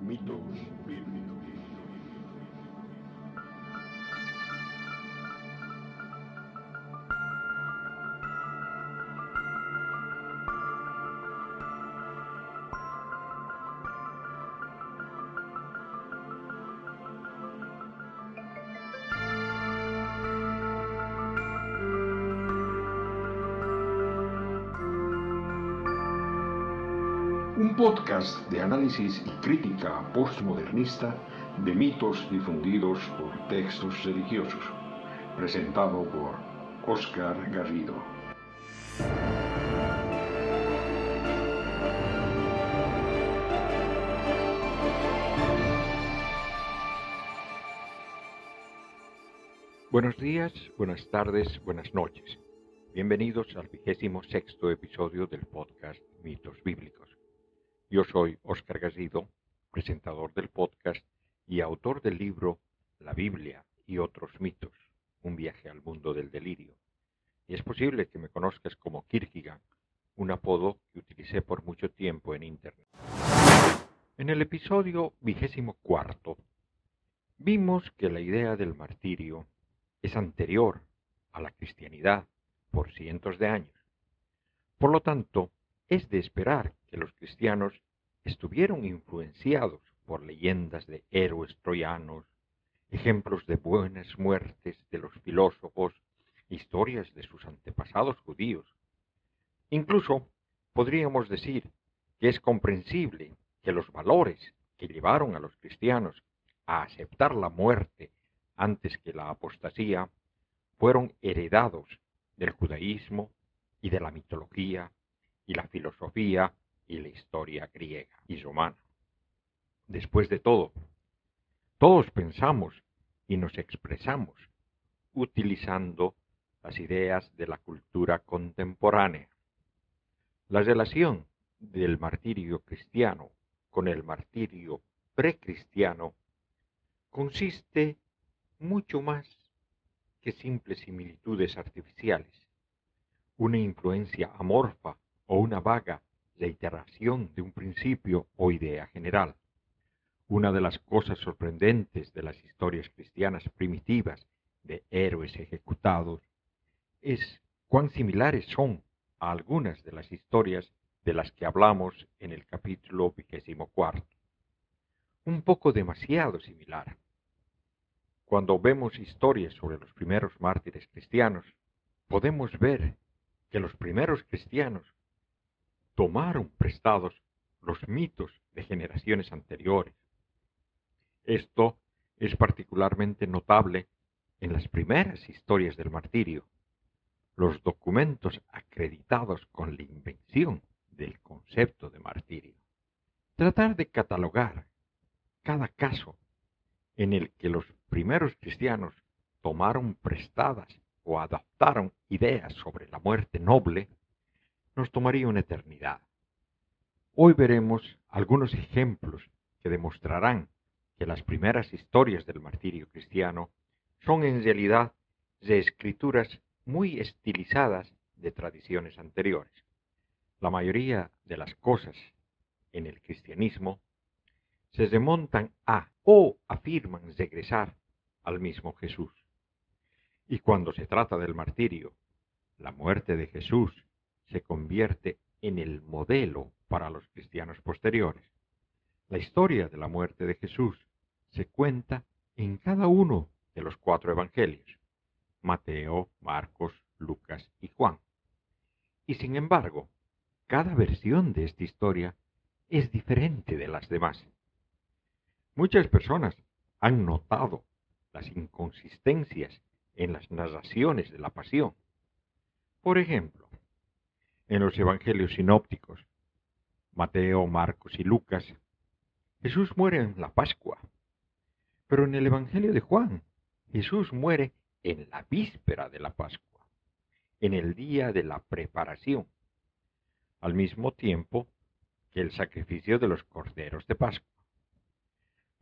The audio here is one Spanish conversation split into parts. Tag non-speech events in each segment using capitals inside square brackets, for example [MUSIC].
Mitos bíblicos. Podcast de análisis y crítica postmodernista de mitos difundidos por textos religiosos, presentado por Oscar Garrido. Buenos días, buenas tardes, buenas noches. Bienvenidos al vigésimo sexto episodio del podcast Mitos Bíblicos. Yo soy Óscar Garrido, presentador del podcast y autor del libro La Biblia y otros mitos, un viaje al mundo del delirio. Y es posible que me conozcas como Kierkegaard, un apodo que utilicé por mucho tiempo en Internet. En el episodio vigésimo cuarto, vimos que la idea del martirio es anterior a la cristianidad por cientos de años. Por lo tanto, es de esperar que los cristianos estuvieron influenciados por leyendas de héroes troyanos, ejemplos de buenas muertes de los filósofos, historias de sus antepasados judíos. Incluso podríamos decir que es comprensible que los valores que llevaron a los cristianos a aceptar la muerte antes que la apostasía fueron heredados del judaísmo y de la mitología y la filosofía y la historia griega y romana. Después de todo, todos pensamos y nos expresamos utilizando las ideas de la cultura contemporánea. La relación del martirio cristiano con el martirio precristiano consiste mucho más que simples similitudes artificiales, una influencia amorfa o una vaga reiteración de un principio o idea general. Una de las cosas sorprendentes de las historias cristianas primitivas de héroes ejecutados es cuán similares son a algunas de las historias de las que hablamos en el capítulo vigésimo cuarto. Un poco demasiado similar. Cuando vemos historias sobre los primeros mártires cristianos, podemos ver que los primeros cristianos tomaron prestados los mitos de generaciones anteriores. Esto es particularmente notable en las primeras historias del martirio, los documentos acreditados con la invención del concepto de martirio. Tratar de catalogar cada caso en el que los primeros cristianos tomaron prestadas o adaptaron ideas sobre la muerte noble nos tomaría una eternidad. Hoy veremos algunos ejemplos que demostrarán que las primeras historias del martirio cristiano son en realidad reescrituras muy estilizadas de tradiciones anteriores. La mayoría de las cosas en el cristianismo se remontan a o afirman regresar al mismo Jesús. Y cuando se trata del martirio, la muerte de Jesús se convierte en el modelo para los cristianos posteriores. La historia de la muerte de Jesús se cuenta en cada uno de los cuatro evangelios, Mateo, Marcos, Lucas y Juan. Y sin embargo, cada versión de esta historia es diferente de las demás. Muchas personas han notado las inconsistencias en las narraciones de la pasión. Por ejemplo, en los evangelios sinópticos, Mateo, Marcos y Lucas, Jesús muere en la Pascua. Pero en el Evangelio de Juan, Jesús muere en la víspera de la Pascua, en el día de la preparación, al mismo tiempo que el sacrificio de los corderos de Pascua.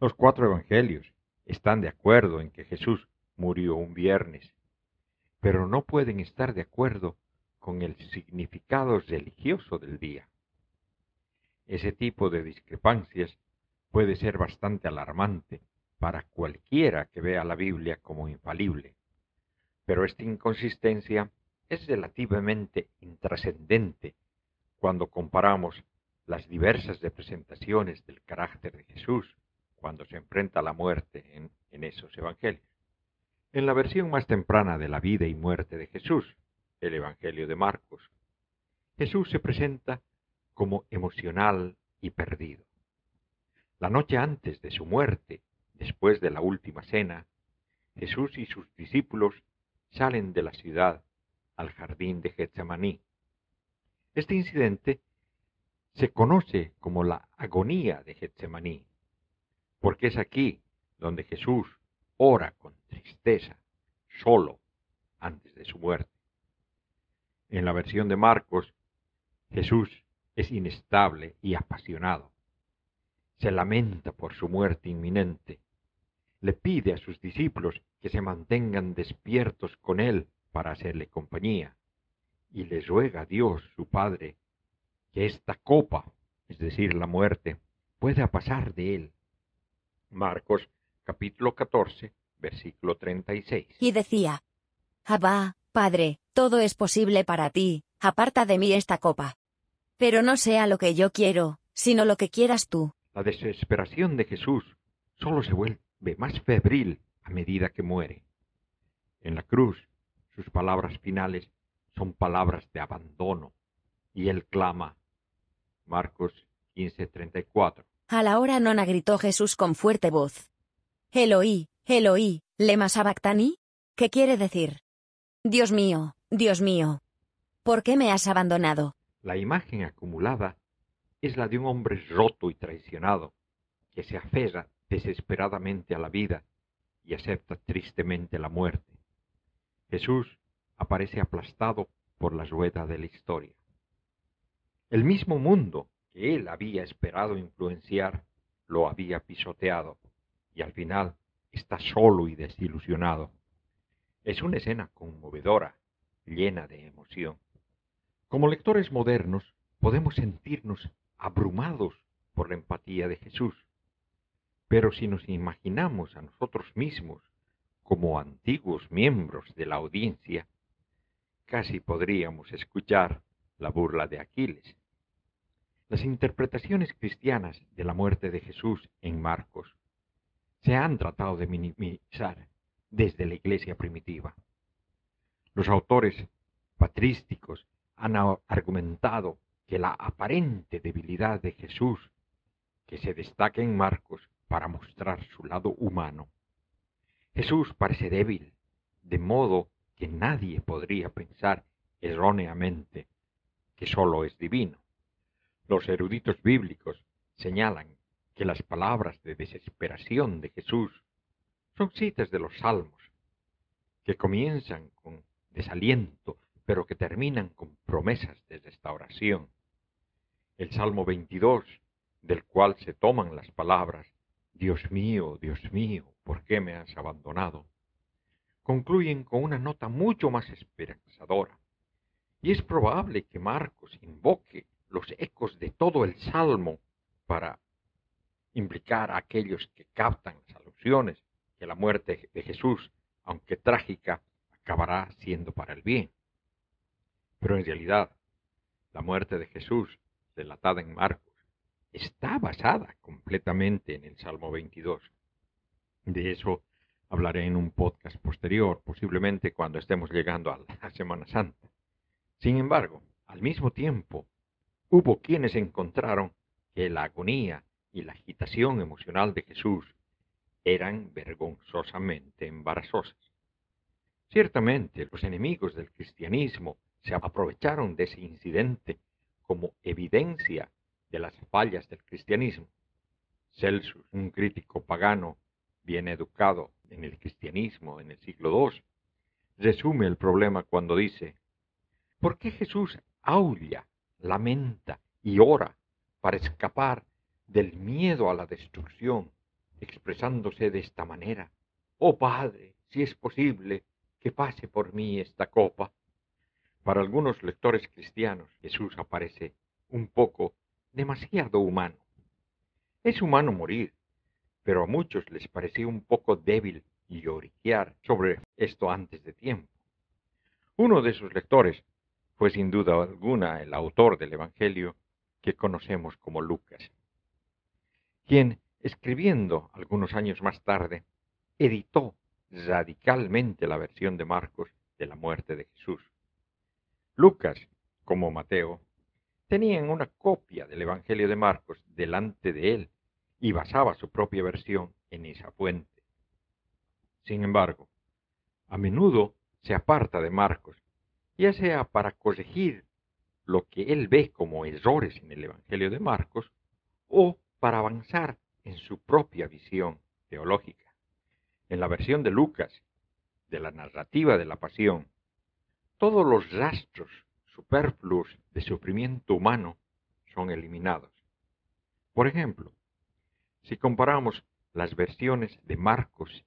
Los cuatro evangelios están de acuerdo en que Jesús murió un viernes, pero no pueden estar de acuerdo con el significado religioso del día. Ese tipo de discrepancias puede ser bastante alarmante para cualquiera que vea la Biblia como infalible. Pero esta inconsistencia es relativamente intrascendente cuando comparamos las diversas representaciones del carácter de Jesús cuando se enfrenta a la muerte en, en, esos evangelios. En la versión más temprana de la vida y muerte de Jesús, el Evangelio de Marcos, Jesús se presenta como emocional y perdido. La noche antes de su muerte, después de la última cena, Jesús y sus discípulos salen de la ciudad al jardín de Getsemaní. Este incidente se conoce como la agonía de Getsemaní, porque es aquí donde Jesús ora con tristeza, solo, antes de su muerte. En la versión de Marcos, Jesús es inestable y apasionado. Se lamenta por su muerte inminente. Le pide a sus discípulos que se mantengan despiertos con él para hacerle compañía, y le ruega a Dios, su Padre, que esta copa, es decir, la muerte, pueda pasar de él. Marcos capítulo 14, versículo 36. Y decía, Abba, Padre, todo es posible para ti, aparta de mí esta copa. Pero no sea lo que yo quiero, sino lo que quieras tú. La desesperación de Jesús solo se vuelve más febril a medida que muere. En la cruz sus palabras finales son palabras de abandono. Y él clama. Marcos 15:34. A la hora nona gritó Jesús con fuerte voz. Eloí, Eloí, lema sabactani? ¿Qué quiere decir? Dios mío, Dios mío. ¿Por qué me has abandonado? La imagen acumulada es la de un hombre roto y traicionado, que se aferra desesperadamente a la vida y acepta tristemente la muerte. Jesús aparece aplastado por la rueda de la historia. El mismo mundo que él había esperado influenciar lo había pisoteado y al final está solo y desilusionado. Es una escena conmovedora, llena de emoción. Como lectores modernos podemos sentirnos abrumados por la empatía de Jesús, pero si nos imaginamos a nosotros mismos como antiguos miembros de la audiencia, casi podríamos escuchar la burla de Aquiles. Las interpretaciones cristianas de la muerte de Jesús en Marcos se han tratado de minimizar desde la iglesia primitiva. Los autores patrísticos han argumentado que la aparente debilidad de Jesús, que se destaca en Marcos para mostrar su lado humano, Jesús parece débil, de modo que nadie podría pensar erróneamente que sólo es divino. Los eruditos bíblicos señalan que las palabras de desesperación de Jesús son citas de los salmos, que comienzan con desaliento, pero que terminan con promesas de restauración. El Salmo 22, del cual se toman las palabras, Dios mío, Dios mío, ¿por qué me has abandonado? concluyen con una nota mucho más esperanzadora. Y es probable que Marcos invoque los ecos de todo el Salmo para implicar a aquellos que captan las alusiones que la muerte de Jesús, aunque trágica, acabará siendo para el bien. Pero en realidad, la muerte de Jesús, relatada en Marcos, está basada completamente en el Salmo 22. De eso hablaré en un podcast posterior, posiblemente cuando estemos llegando a la Semana Santa. Sin embargo, al mismo tiempo, hubo quienes encontraron que la agonía y la agitación emocional de Jesús eran vergonzosamente embarazosas. Ciertamente, los enemigos del cristianismo se aprovecharon de ese incidente como evidencia de las fallas del cristianismo. Celsus, un crítico pagano bien educado en el cristianismo en el siglo II, resume el problema cuando dice, ¿por qué Jesús aulla, lamenta y ora para escapar del miedo a la destrucción, expresándose de esta manera? Oh Padre, si es posible, que pase por mí esta copa. Para algunos lectores cristianos, Jesús aparece un poco demasiado humano Es humano morir, pero a muchos les parecía un poco débil lloriquear sobre esto antes de tiempo. Uno de sus lectores fue sin duda alguna el autor del Evangelio que conocemos como Lucas, quien, escribiendo algunos años más tarde, editó radicalmente la versión de Marcos de la muerte de Jesús. Lucas, como Mateo, tenían una copia del Evangelio de Marcos delante de él y basaba su propia versión en esa fuente. Sin embargo, a menudo se aparta de Marcos, ya sea para corregir lo que él ve como errores en el Evangelio de Marcos o para avanzar en su propia visión teológica. En la versión de Lucas, de la narrativa de la pasión, todos los rastros superfluos de sufrimiento humano son eliminados. Por ejemplo, si comparamos las versiones de Marcos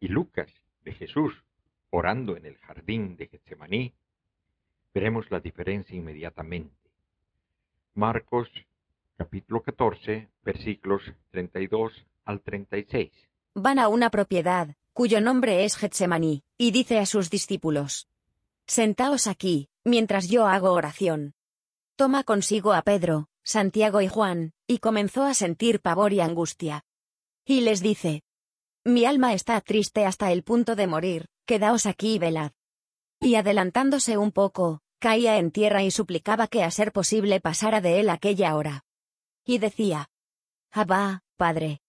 y Lucas de Jesús orando en el jardín de Getsemaní, veremos la diferencia inmediatamente. Marcos capítulo 14, versículos 32 al 36. Van a una propiedad, cuyo nombre es Getsemaní, y dice a sus discípulos, Sentaos aquí, mientras yo hago oración. Toma consigo a Pedro, Santiago y Juan, y comenzó a sentir pavor y angustia. Y les dice, Mi alma está triste hasta el punto de morir, quedaos aquí y velad. Y adelantándose un poco, caía en tierra y suplicaba que a ser posible pasara de él aquella hora. Y decía, Abba, Padre.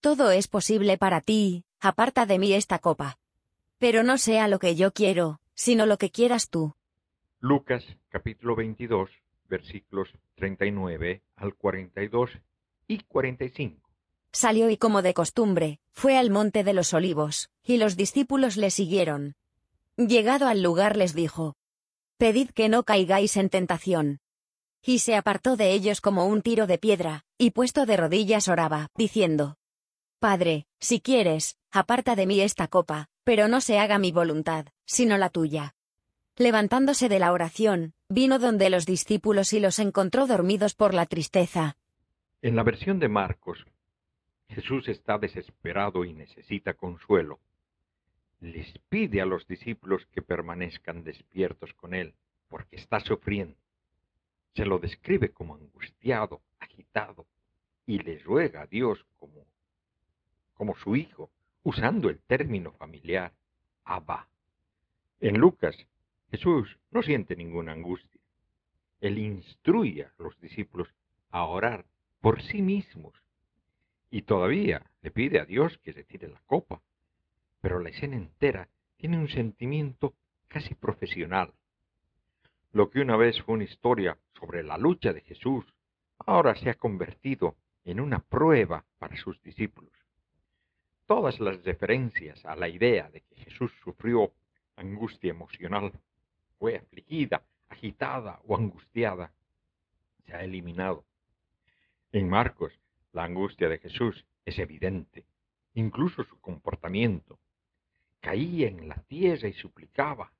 Todo es posible para ti, aparta de mí esta copa. Pero no sea lo que yo quiero, sino lo que quieras tú. Lucas capítulo 22 versículos 39 al 42 y 45. Salió y como de costumbre, fue al monte de los olivos, y los discípulos le siguieron. Llegado al lugar les dijo, Pedid que no caigáis en tentación. Y se apartó de ellos como un tiro de piedra, y puesto de rodillas oraba, diciendo, Padre, si quieres, aparta de mí esta copa, pero no se haga mi voluntad, sino la tuya. Levantándose de la oración, vino donde los discípulos y los encontró dormidos por la tristeza. En la versión de Marcos, Jesús está desesperado y necesita consuelo. Les pide a los discípulos que permanezcan despiertos con él, porque está sufriendo. Se lo describe como angustiado, agitado, y le ruega a Dios como, como su hijo, usando el término familiar, Abba. En Lucas, Jesús no siente ninguna angustia. Él instruye a los discípulos a orar por sí mismos y todavía le pide a Dios que se tire la copa. Pero la escena entera tiene un sentimiento casi profesional. Lo que una vez fue una historia sobre la lucha de Jesús, ahora se ha convertido en una prueba para sus discípulos. Todas las referencias a la idea de que Jesús sufrió angustia emocional fue afligida, agitada o angustiada, se ha eliminado. En Marcos, la angustia de Jesús es evidente, incluso su comportamiento. Caía en la tierra y suplicaba,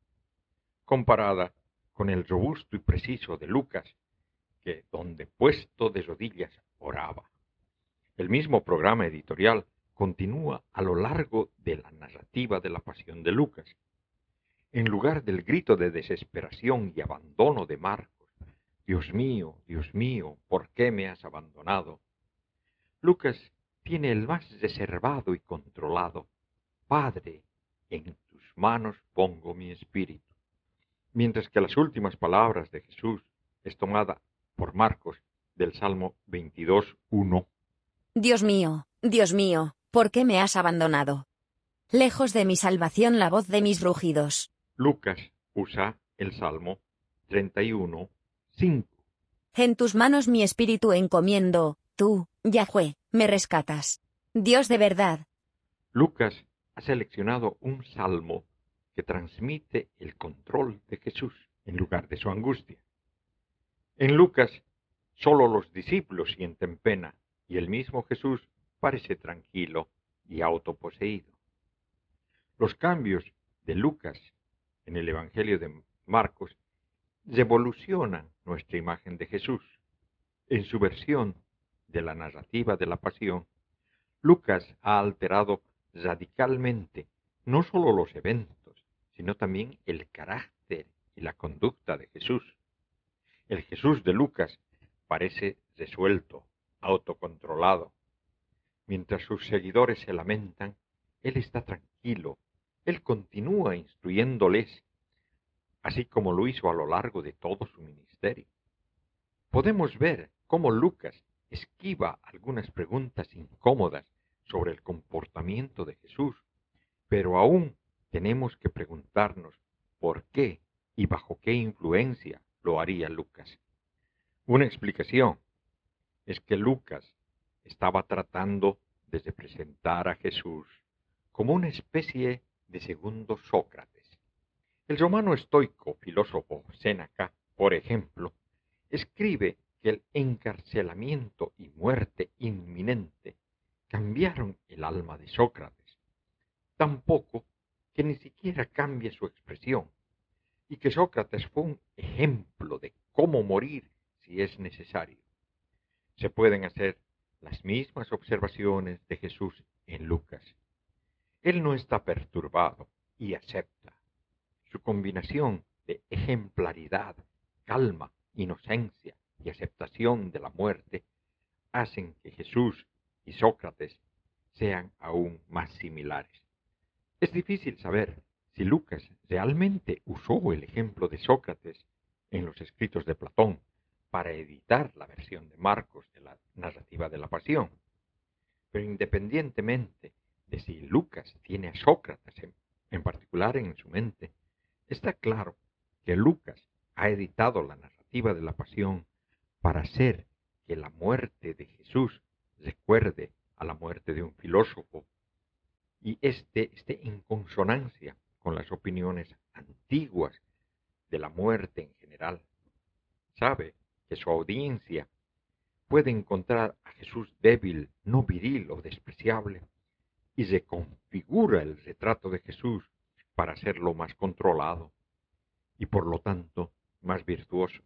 comparada con el robusto y preciso de Lucas, que donde puesto de rodillas oraba. El mismo programa editorial continúa a lo largo de la narrativa de la pasión de Lucas, en lugar del grito de desesperación y abandono de Marcos, Dios mío, Dios mío, ¿por qué me has abandonado? Lucas tiene el más reservado y controlado, Padre, en tus manos pongo mi espíritu. Mientras que las últimas palabras de Jesús es tomada por Marcos del Salmo 22.1. Dios mío, Dios mío, ¿por qué me has abandonado? Lejos de mi salvación la voz de mis rugidos. Lucas usa el Salmo 31, 5. En tus manos mi espíritu encomiendo, tú, Yahweh, me rescatas. Dios de verdad. Lucas ha seleccionado un salmo que transmite el control de Jesús en lugar de su angustia. En Lucas, solo los discípulos sienten pena y el mismo Jesús parece tranquilo y autoposeído. Los cambios de Lucas en el Evangelio de Marcos revolucionan nuestra imagen de Jesús. En su versión, de la narrativa de la pasión, Lucas ha alterado radicalmente no solo los eventos, sino también el carácter y la conducta de Jesús. El Jesús de Lucas parece resuelto, autocontrolado. Mientras sus seguidores se lamentan, Él está tranquilo, Él continúa instruyéndoles, así como lo hizo a lo largo de todo su ministerio. Podemos ver cómo Lucas esquiva algunas preguntas incómodas sobre el comportamiento de Jesús, pero aún tenemos que preguntarnos por qué y bajo qué influencia lo haría Lucas. Una explicación es que Lucas estaba tratando de representar a Jesús como una especie de segundo Sócrates. El romano estoico filósofo Séneca, por ejemplo, escribe que el encarcelamiento y muerte inminente cambiaron el alma de Sócrates, tampoco que ni siquiera cambie su expresión, y que Sócrates fue un ejemplo de cómo morir si es necesario. Se pueden hacer las mismas observaciones de Jesús en Lucas. Él no está perturbado y acepta. Su combinación de ejemplaridad, calma, inocencia y aceptación de la muerte hacen que Jesús y Sócrates sean aún más similares. Es difícil saber si Lucas realmente usó el ejemplo de Sócrates en los escritos de Platón para editar la versión de Marcos de la narrativa de la pasión. Pero independientemente de si Lucas tiene a Sócrates en, particular en su mente, está claro que Lucas ha editado la narrativa de la pasión para hacer que la muerte de Jesús recuerde a la muerte de un filósofo y este esté en consonancia con las opiniones antiguas de la muerte en general. Sabe que su audiencia puede encontrar a Jesús débil, no viril o despreciable, y se configura el retrato de Jesús para hacerlo más controlado y por lo tanto más virtuoso.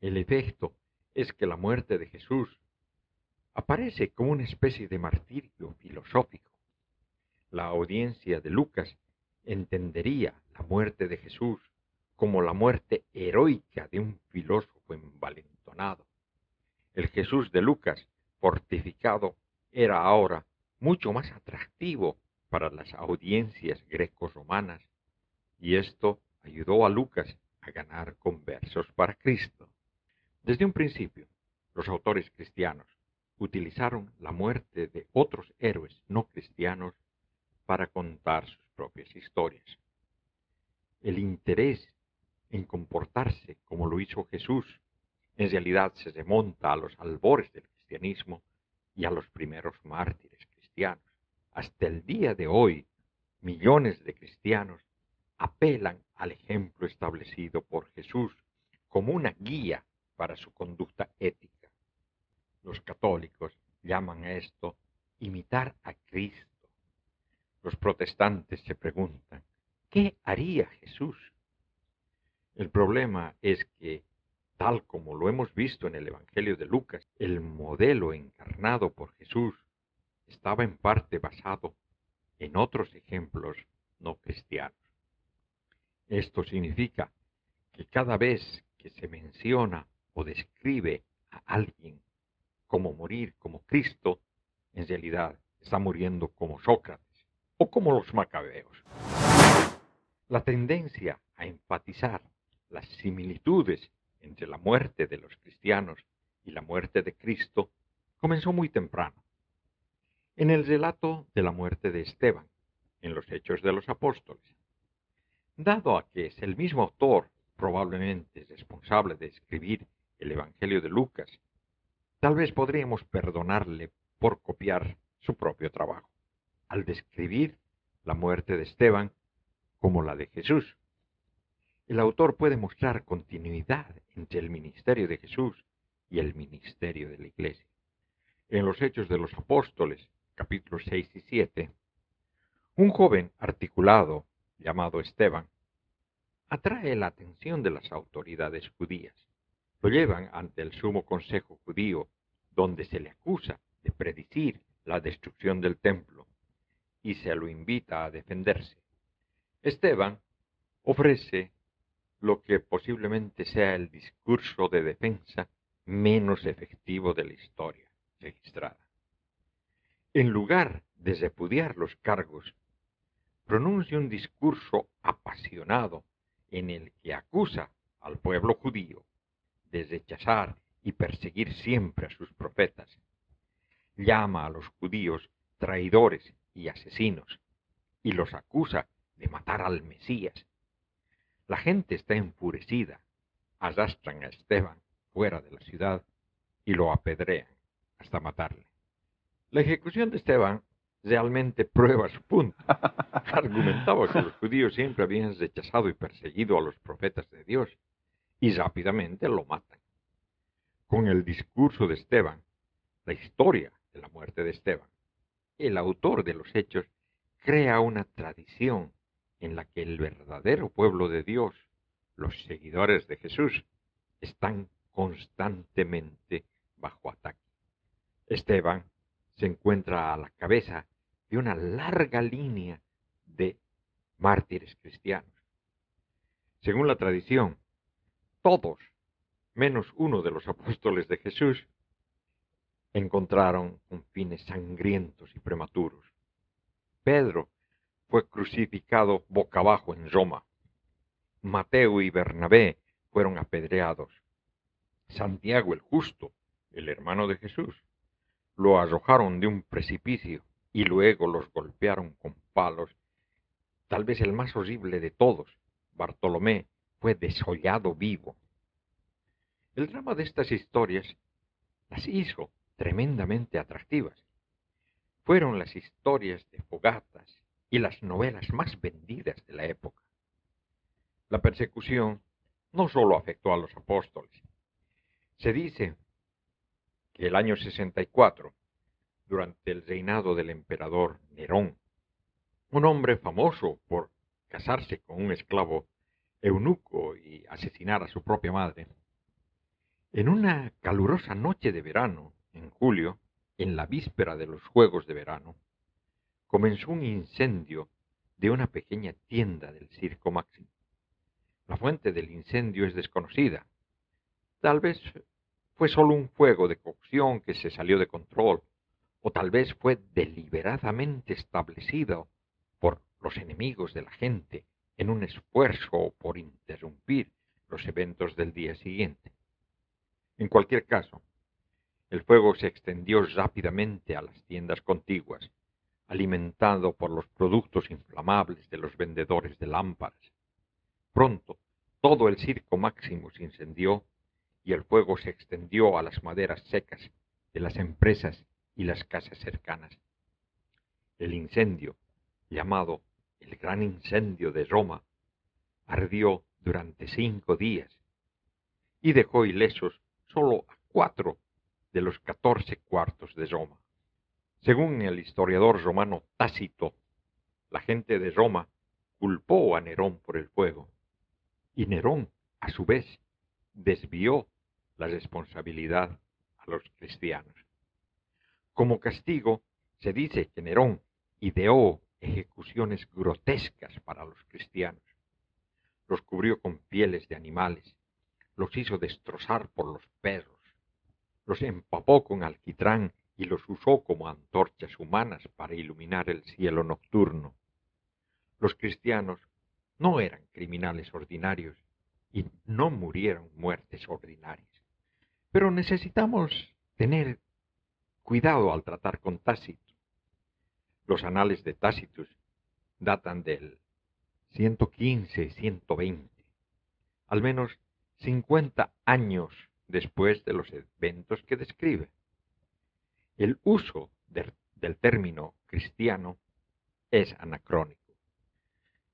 El efecto es que la muerte de Jesús aparece como una especie de martirio filosófico. La audiencia de Lucas entendería la muerte de Jesús como la muerte heroica de un filósofo envalentonado. El Jesús de Lucas, fortificado, era ahora mucho más atractivo para las audiencias greco-romanas, y esto ayudó a Lucas a ganar conversos para Cristo. Desde un principio, los autores cristianos utilizaron la muerte de otros héroes no cristianos para contar sus propias historias. El interés en comportarse como lo hizo Jesús en realidad se remonta a los albores del cristianismo y a los primeros mártires cristianos. Hasta el día de hoy, millones de cristianos apelan al ejemplo establecido por Jesús como una guía para su conducta ética. Los católicos llaman a esto imitar a Cristo. Los protestantes se preguntan, ¿qué haría Jesús? El problema es que, tal como lo hemos visto en el Evangelio de Lucas, el modelo encarnado por Jesús estaba en parte basado en otros ejemplos no cristianos. Esto significa que cada vez que se menciona o describe a alguien como morir como Cristo, en realidad está muriendo como Sócrates o como los macabeos. La tendencia a enfatizar las similitudes entre la muerte de los cristianos y la muerte de Cristo comenzó muy temprano. En el relato de la muerte de Esteban, en los Hechos de los Apóstoles. Dado a que es el mismo autor probablemente responsable de escribir el Evangelio de Lucas Tal vez podríamos perdonarle por copiar su propio trabajo, al describir la muerte de Esteban como la de Jesús. El autor puede mostrar continuidad entre el ministerio de Jesús y el ministerio de la Iglesia. En los Hechos de los Apóstoles, capítulos 6 y 7, un joven articulado llamado Esteban atrae la atención de las autoridades judías. Lo llevan ante el sumo consejo judío donde se le acusa de predecir la destrucción del templo y se lo invita a defenderse. Esteban ofrece lo que posiblemente sea el discurso de defensa menos efectivo de la historia registrada. En lugar de repudiar los cargos, pronuncia un discurso apasionado en el que acusa al pueblo judío de rechazar y perseguir siempre a sus profetas. Llama a los judíos traidores y asesinos y los acusa de matar al Mesías. La gente está enfurecida, arrastran a Esteban fuera de la ciudad y lo apedrean hasta matarle. La ejecución de Esteban realmente prueba su punto. [LAUGHS] Argumentaba que los judíos siempre habían rechazado y perseguido a los profetas de Dios y rápidamente lo matan. Con el discurso de Esteban, la historia de la muerte de Esteban, el autor de los hechos crea una tradición en la que el verdadero pueblo de Dios, los seguidores de Jesús, están constantemente bajo ataque. Esteban se encuentra a la cabeza de una larga línea de mártires cristianos. Según la tradición, todos, menos uno de los apóstoles de Jesús, encontraron con fines sangrientos y prematuros. Pedro fue crucificado boca abajo en Roma. Mateo y Bernabé fueron apedreados. Santiago el justo, el hermano de Jesús, lo arrojaron de un precipicio y luego los golpearon con palos. Tal vez el más horrible de todos, Bartolomé, fue desollado vivo. El drama de estas historias las hizo tremendamente atractivas. Fueron las historias de fogatas y las novelas más vendidas de la época. La persecución no solo afectó a los apóstoles. Se dice que el año 64, durante el reinado del emperador Nerón, un hombre famoso por casarse con un esclavo eunuco y asesinar a su propia madre, en una calurosa noche de verano, en julio, en la víspera de los Juegos de Verano, comenzó un incendio de una pequeña tienda del Circo Máximo. La fuente del incendio es desconocida. Tal vez fue solo un fuego de cocción que se salió de control, o tal vez fue deliberadamente establecido por los enemigos de la gente en un esfuerzo por interrumpir los eventos del día siguiente. En cualquier caso, el fuego se extendió rápidamente a las tiendas contiguas, alimentado por los productos inflamables de los vendedores de lámparas. Pronto, todo el circo máximo se incendió y el fuego se extendió a las maderas secas de las empresas y las casas cercanas. El incendio, llamado el Gran Incendio de Roma, ardió durante cinco días y dejó ilesos solo a cuatro de los catorce cuartos de Roma. Según el historiador romano Tácito, la gente de Roma culpó a Nerón por el fuego, y Nerón, a su vez, desvió la responsabilidad a los cristianos. Como castigo, se dice que Nerón ideó ejecuciones grotescas para los cristianos. Los cubrió con pieles de animales, los hizo destrozar por los perros, los empapó con alquitrán y los usó como antorchas humanas para iluminar el cielo nocturno. Los cristianos no eran criminales ordinarios y no murieron muertes ordinarias. Pero necesitamos tener cuidado al tratar con Tácito. Los anales de Tácitus datan del 115-120, al menos 50 años después de los eventos que describe. El uso del término cristiano es anacrónico.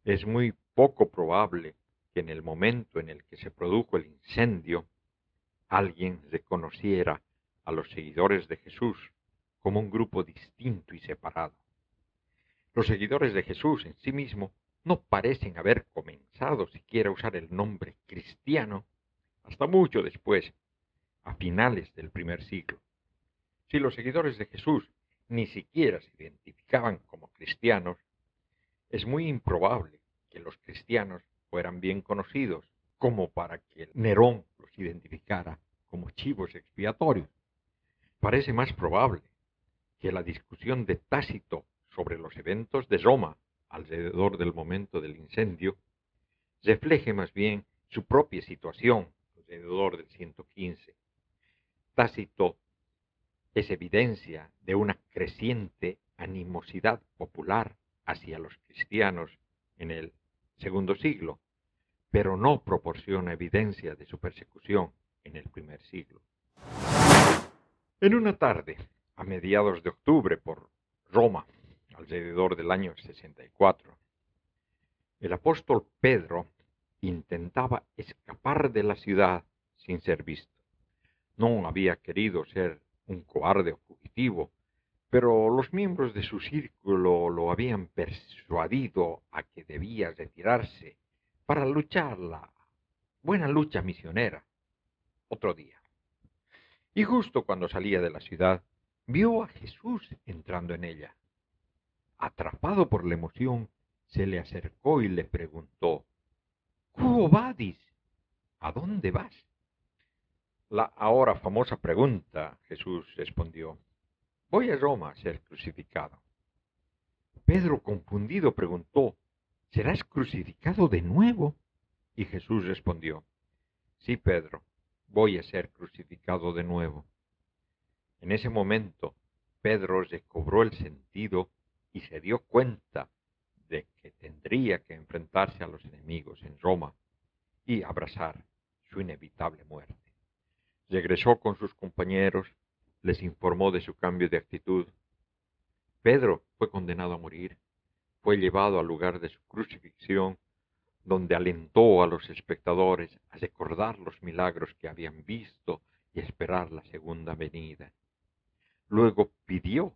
Es muy poco probable que en el momento en el que se produjo el incendio alguien reconociera a los seguidores de Jesús como un grupo distinto y separado. Los seguidores de Jesús en sí mismo no parecen haber comenzado siquiera a usar el nombre cristiano hasta mucho después, a finales del primer siglo. Si los seguidores de Jesús ni siquiera se identificaban como cristianos, es muy improbable que los cristianos fueran bien conocidos como para que Nerón los identificara como chivos expiatorios. Parece más probable que la discusión de Tácito sobre los eventos de Roma alrededor del momento del incendio refleje más bien su propia situación del 115. Tácito es evidencia de una creciente animosidad popular hacia los cristianos en el segundo siglo, pero no proporciona evidencia de su persecución en el primer siglo. En una tarde, a mediados de octubre, por Roma, alrededor del año 64, el apóstol Pedro intentaba escapar de la ciudad sin ser visto. No había querido ser un cobarde o fugitivo, pero los miembros de su círculo lo habían persuadido a que debía retirarse para luchar la buena lucha misionera otro día. Y justo cuando salía de la ciudad, vio a Jesús entrando en ella. Atrapado por la emoción, se le acercó y le preguntó, ¿Cómo vadis? ¿A dónde vas? La ahora famosa pregunta, Jesús respondió, voy a Roma a ser crucificado. Pedro, confundido, preguntó, ¿serás crucificado de nuevo? Y Jesús respondió, sí, Pedro, voy a ser crucificado de nuevo. En ese momento, Pedro recobró el sentido y se dio cuenta de que tendría que enfrentarse a los enemigos en Roma y abrazar su inevitable muerte. Regresó con sus compañeros, les informó de su cambio de actitud. Pedro fue condenado a morir, fue llevado al lugar de su crucifixión donde alentó a los espectadores a recordar los milagros que habían visto y esperar la segunda venida. Luego pidió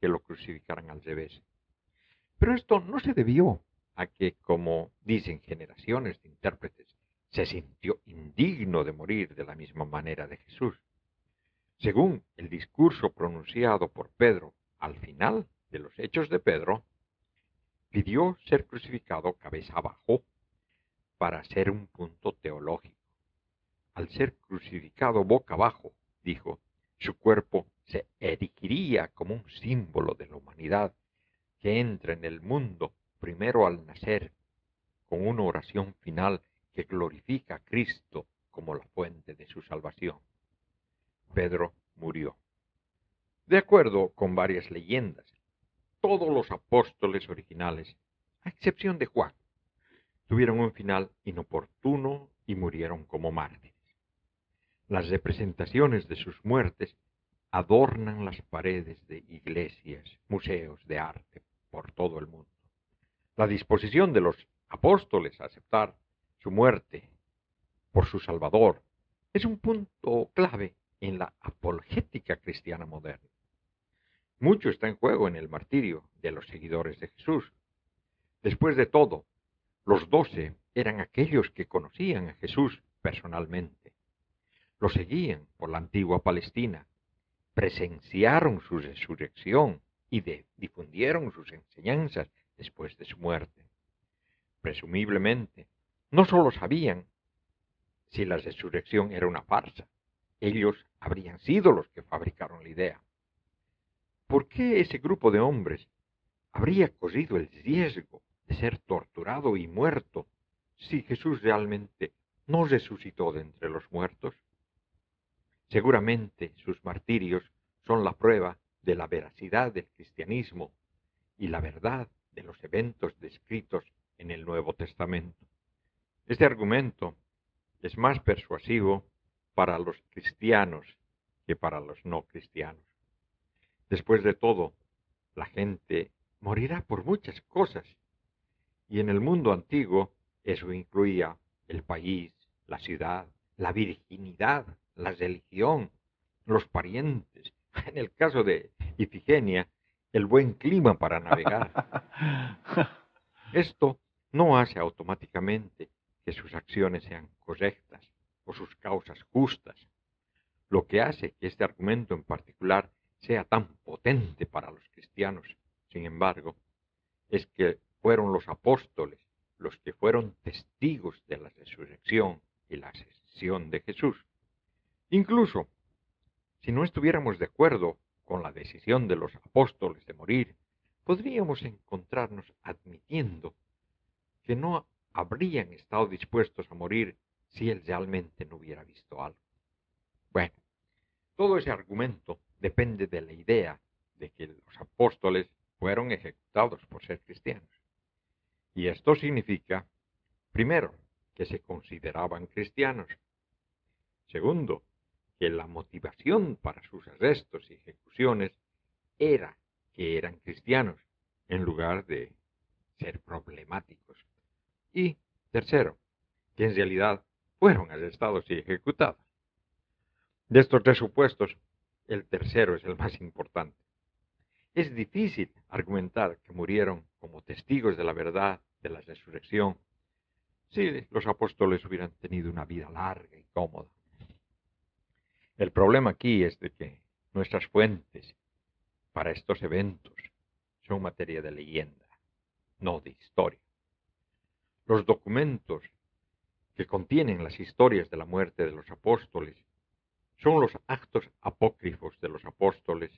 que lo crucificaran al revés. Pero esto no se debió a que, como dicen generaciones de intérpretes, se sintió indigno de morir de la misma manera de Jesús. Según el discurso pronunciado por Pedro al final de los hechos de Pedro, pidió ser crucificado cabeza abajo para ser un punto teológico. Al ser crucificado boca abajo, dijo, su cuerpo se erigiría como un símbolo de la humanidad que entra en el mundo primero al nacer, con una oración final que glorifica a Cristo como la fuente de su salvación. Pedro murió. De acuerdo con varias leyendas, todos los apóstoles originales, a excepción de Juan, tuvieron un final inoportuno y murieron como mártires. Las representaciones de sus muertes adornan las paredes de iglesias, museos de arte por todo el mundo. La disposición de los apóstoles a aceptar su muerte por su Salvador es un punto clave en la apologética cristiana moderna. Mucho está en juego en el martirio de los seguidores de Jesús. Después de todo, los doce eran aquellos que conocían a Jesús personalmente. Lo seguían por la antigua Palestina, presenciaron su resurrección y difundieron sus enseñanzas después de su muerte. Presumiblemente, no solo sabían si la resurrección era una farsa, ellos habrían sido los que fabricaron la idea. ¿Por qué ese grupo de hombres habría corrido el riesgo ser torturado y muerto si Jesús realmente no resucitó de entre los muertos? Seguramente sus martirios son la prueba de la veracidad del cristianismo y la verdad de los eventos descritos en el Nuevo Testamento. Este argumento es más persuasivo para los cristianos que para los no cristianos. Después de todo, la gente morirá por muchas cosas y en el mundo antiguo eso incluía el país, la ciudad, la virginidad, la religión, los parientes. [LAUGHS] En el caso de Ifigenia, el buen clima para navegar. [LAUGHS] Esto no hace automáticamente que sus acciones sean correctas o sus causas justas. Lo que hace que este argumento en particular sea tan potente para los cristianos, sin embargo, es que fueron los apóstoles los que fueron testigos de la resurrección y la ascensión de Jesús. Incluso, si no estuviéramos de acuerdo con la decisión de los apóstoles de morir, podríamos encontrarnos admitiendo que no habrían estado dispuestos a morir si él realmente no hubiera visto algo. Bueno, todo ese argumento depende de la idea de que los apóstoles fueron ejecutados por ser cristianos. Y esto significa, primero, que se consideraban cristianos. Segundo, que la motivación para sus arrestos y ejecuciones era que eran cristianos en lugar de ser problemáticos. Y tercero, que en realidad fueron arrestados y ejecutados. De estos tres supuestos, el tercero es el más importante. Es difícil argumentar que murieron como testigos de la verdad de la resurrección si los apóstoles hubieran tenido una vida larga y cómoda. El problema aquí es de que nuestras fuentes para estos eventos son materia de leyenda, no de historia. Los documentos que contienen las historias de la muerte de los apóstoles son los actos apócrifos de los apóstoles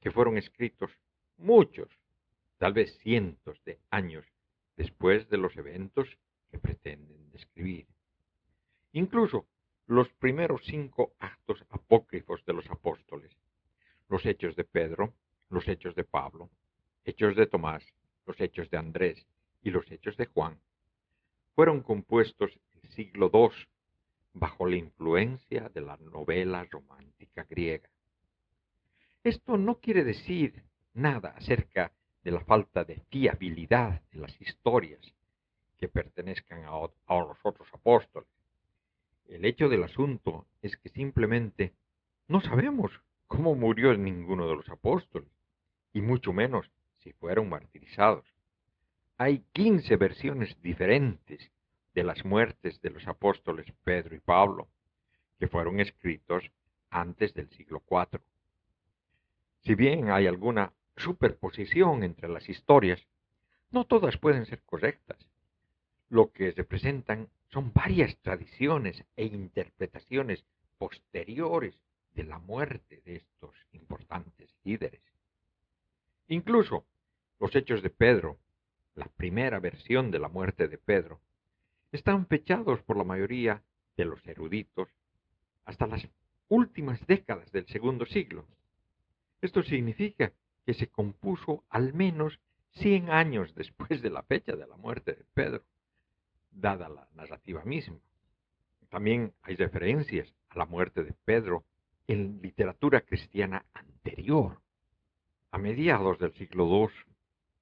que fueron escritos muchos, tal vez cientos de años después de los eventos que pretenden describir. Incluso los primeros cinco actos apócrifos de los apóstoles, los hechos de Pedro, los hechos de Pablo, hechos de Tomás, los hechos de Andrés y los hechos de Juan, fueron compuestos en siglo II bajo la influencia de la novela romántica griega. Esto no quiere decir nada acerca de la falta de fiabilidad de las historias que pertenezcan a, los otros apóstoles. El hecho del asunto es que simplemente no sabemos cómo murió ninguno de los apóstoles, y mucho menos si fueron martirizados. Hay 15 versiones diferentes de las muertes de los apóstoles Pedro y Pablo, que fueron escritos antes del siglo IV. Si bien hay alguna superposición entre las historias, no todas pueden ser correctas. Lo que representan son varias tradiciones e interpretaciones posteriores de la muerte de estos importantes líderes. Incluso los hechos de Pedro, la primera versión de la muerte de Pedro, están fechados por la mayoría de los eruditos hasta las últimas décadas del segundo siglo. Esto significa que se compuso al menos 100 años después de la fecha de la muerte de Pedro, dada la narrativa misma. También hay referencias a la muerte de Pedro en literatura cristiana anterior. A mediados del siglo II,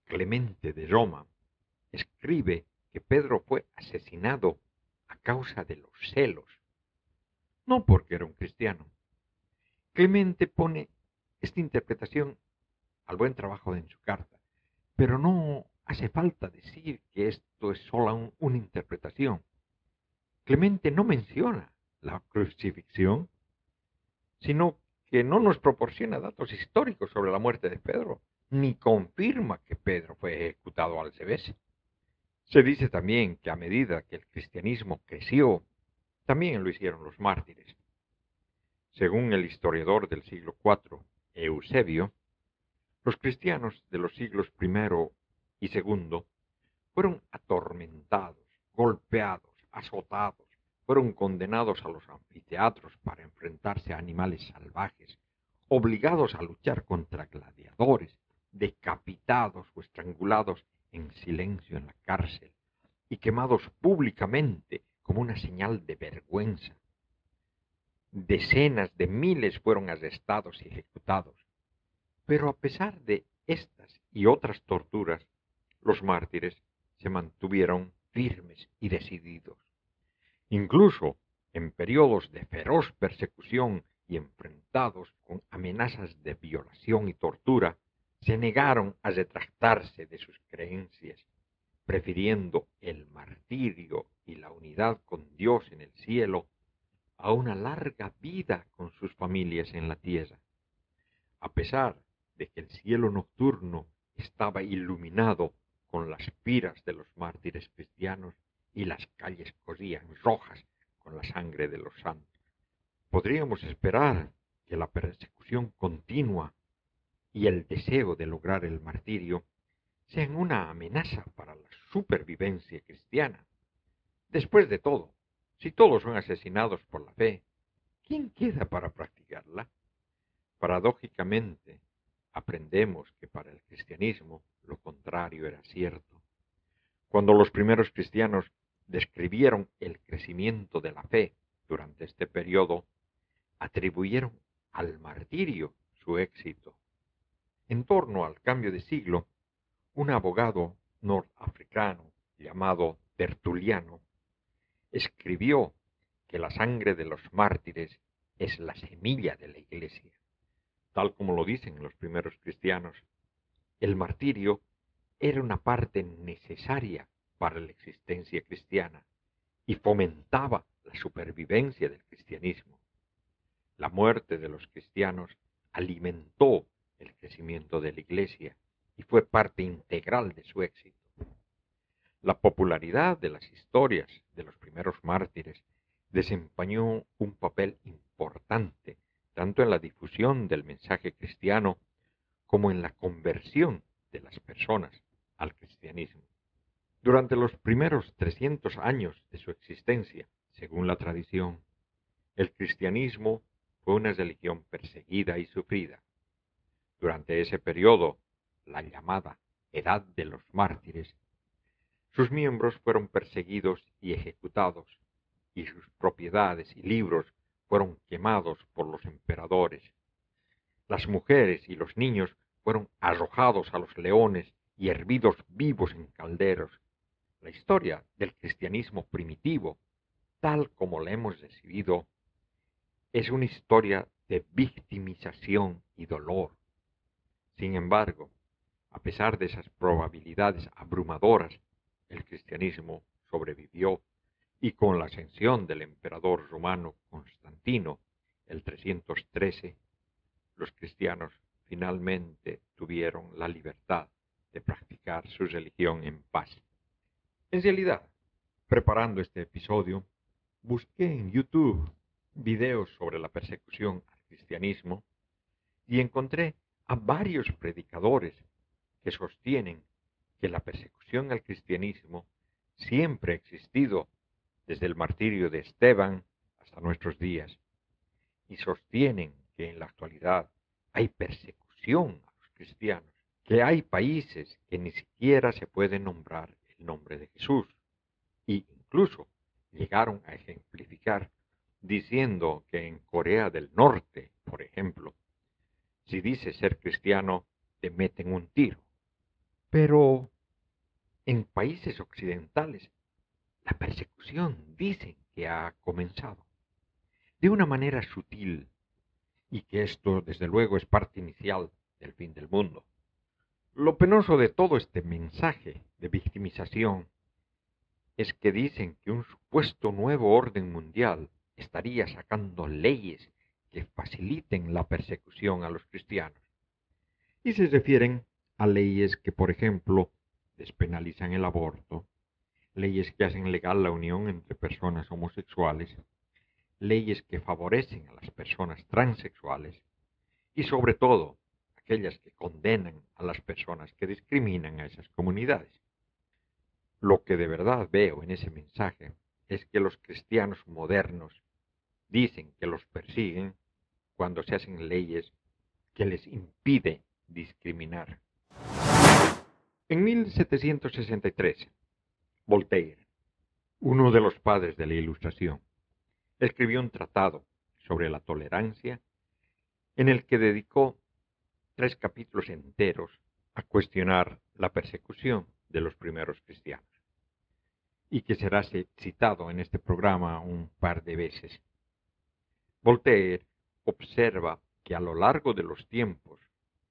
Clemente de Roma escribe que Pedro fue asesinado a causa de los celos, no porque era un cristiano. Clemente pone esta interpretación al buen trabajo en su carta, pero no hace falta decir que esto es solo una interpretación. Clemente no menciona la crucifixión, sino que no nos proporciona datos históricos sobre la muerte de Pedro, ni confirma que Pedro fue ejecutado al revés. Se dice también que a medida que el cristianismo creció, también lo hicieron los mártires. Según el historiador del siglo IV, Eusebio, los cristianos de los siglos I y II fueron atormentados, golpeados, azotados, fueron condenados a los anfiteatros para enfrentarse a animales salvajes, obligados a luchar contra gladiadores, decapitados o estrangulados en silencio en la cárcel y quemados públicamente como una señal de vergüenza. Decenas de miles fueron arrestados y ejecutados. Pero a pesar de estas y otras torturas, los mártires se mantuvieron firmes y decididos. Incluso en periodos de feroz persecución y enfrentados con amenazas de violación y tortura, se negaron a retractarse de sus creencias, prefiriendo el martirio y la unidad con Dios en el cielo a una larga vida con sus familias en la tierra. a pesar de que el cielo nocturno estaba iluminado con las piras de los mártires cristianos y las calles corrían rojas con la sangre de los santos. Podríamos esperar que la persecución continua y el deseo de lograr el martirio sean una amenaza para la supervivencia cristiana. Después de todo, si todos son asesinados por la fe, ¿quién queda para practicarla? Paradójicamente, aprendemos que para el cristianismo lo contrario era cierto. Cuando los primeros cristianos describieron el crecimiento de la fe durante este periodo, atribuyeron al martirio su éxito. En torno al cambio de siglo, un abogado nordafricano llamado Tertuliano escribió que la sangre de los mártires es la semilla de la iglesia. Tal como lo dicen los primeros cristianos, el martirio era una parte necesaria para la existencia cristiana y fomentaba la supervivencia del cristianismo. La muerte de los cristianos alimentó el crecimiento de la iglesia y fue parte integral de su éxito. La popularidad de las historias de los primeros mártires desempeñó un papel importante tanto en la difusión del mensaje cristiano como en la conversión de las personas al cristianismo. Durante los primeros 300 años de su existencia, según la tradición, el cristianismo fue una religión perseguida y sufrida. Durante ese periodo, la llamada Edad de los Mártires, sus miembros fueron perseguidos y ejecutados, y sus propiedades y libros fueron quemados por los emperadores. Las mujeres y los niños fueron arrojados a los leones y hervidos vivos en calderos. La historia del cristianismo primitivo, tal como la hemos recibido, es una historia de victimización y dolor. Sin embargo, a pesar de esas probabilidades abrumadoras, el cristianismo sobrevivió y con la ascensión del emperador romano Constantino, el 313, los cristianos finalmente tuvieron la libertad de practicar su religión en paz. En realidad, preparando este episodio, busqué en YouTube videos sobre la persecución al cristianismo y encontré a varios predicadores que sostienen que la persecución al cristianismo siempre ha existido desde el martirio de Esteban hasta nuestros días, y sostienen que en la actualidad hay persecución a los cristianos, que hay países que ni siquiera se puede nombrar el nombre de Jesús, y incluso llegaron a ejemplificar diciendo que en Corea del Norte, por ejemplo, si dices ser cristiano, te meten un tiro. Pero en países occidentales la persecución dicen que ha comenzado de una manera sutil y que esto desde luego es parte inicial del fin del mundo. Lo penoso de todo este mensaje de victimización es que dicen que un supuesto nuevo orden mundial estaría sacando leyes que faciliten la persecución a los cristianos. Y se refieren a leyes que, por ejemplo, despenalizan el aborto, leyes que hacen legal la unión entre personas homosexuales, leyes que favorecen a las personas transexuales y sobre todo aquellas que condenan a las personas que discriminan a esas comunidades. Lo que de verdad veo en ese mensaje es que los cristianos modernos dicen que los persiguen cuando se hacen leyes que les impide discriminar. En 1763, Voltaire, uno de los padres de la Ilustración, escribió un tratado sobre la tolerancia en el que dedicó tres capítulos enteros a cuestionar la persecución de los primeros cristianos y que será citado en este programa un par de veces. Voltaire observa que a lo largo de los tiempos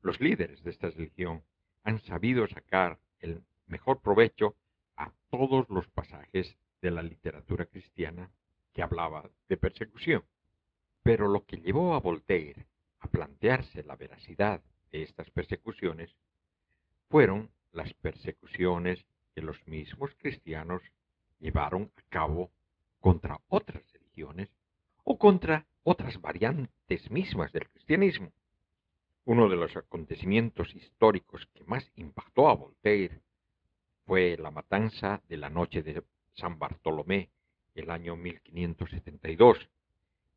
los líderes de esta religión han sabido sacar el mejor provecho todos los pasajes de la literatura cristiana que hablaba de persecución. Pero lo que llevó a Voltaire a plantearse la veracidad de estas persecuciones fueron las persecuciones que los mismos cristianos llevaron a cabo contra otras religiones o contra otras variantes mismas del cristianismo. Uno de los acontecimientos históricos que más impactó a Voltaire fue la matanza de la noche de San Bartolomé, el año 1572,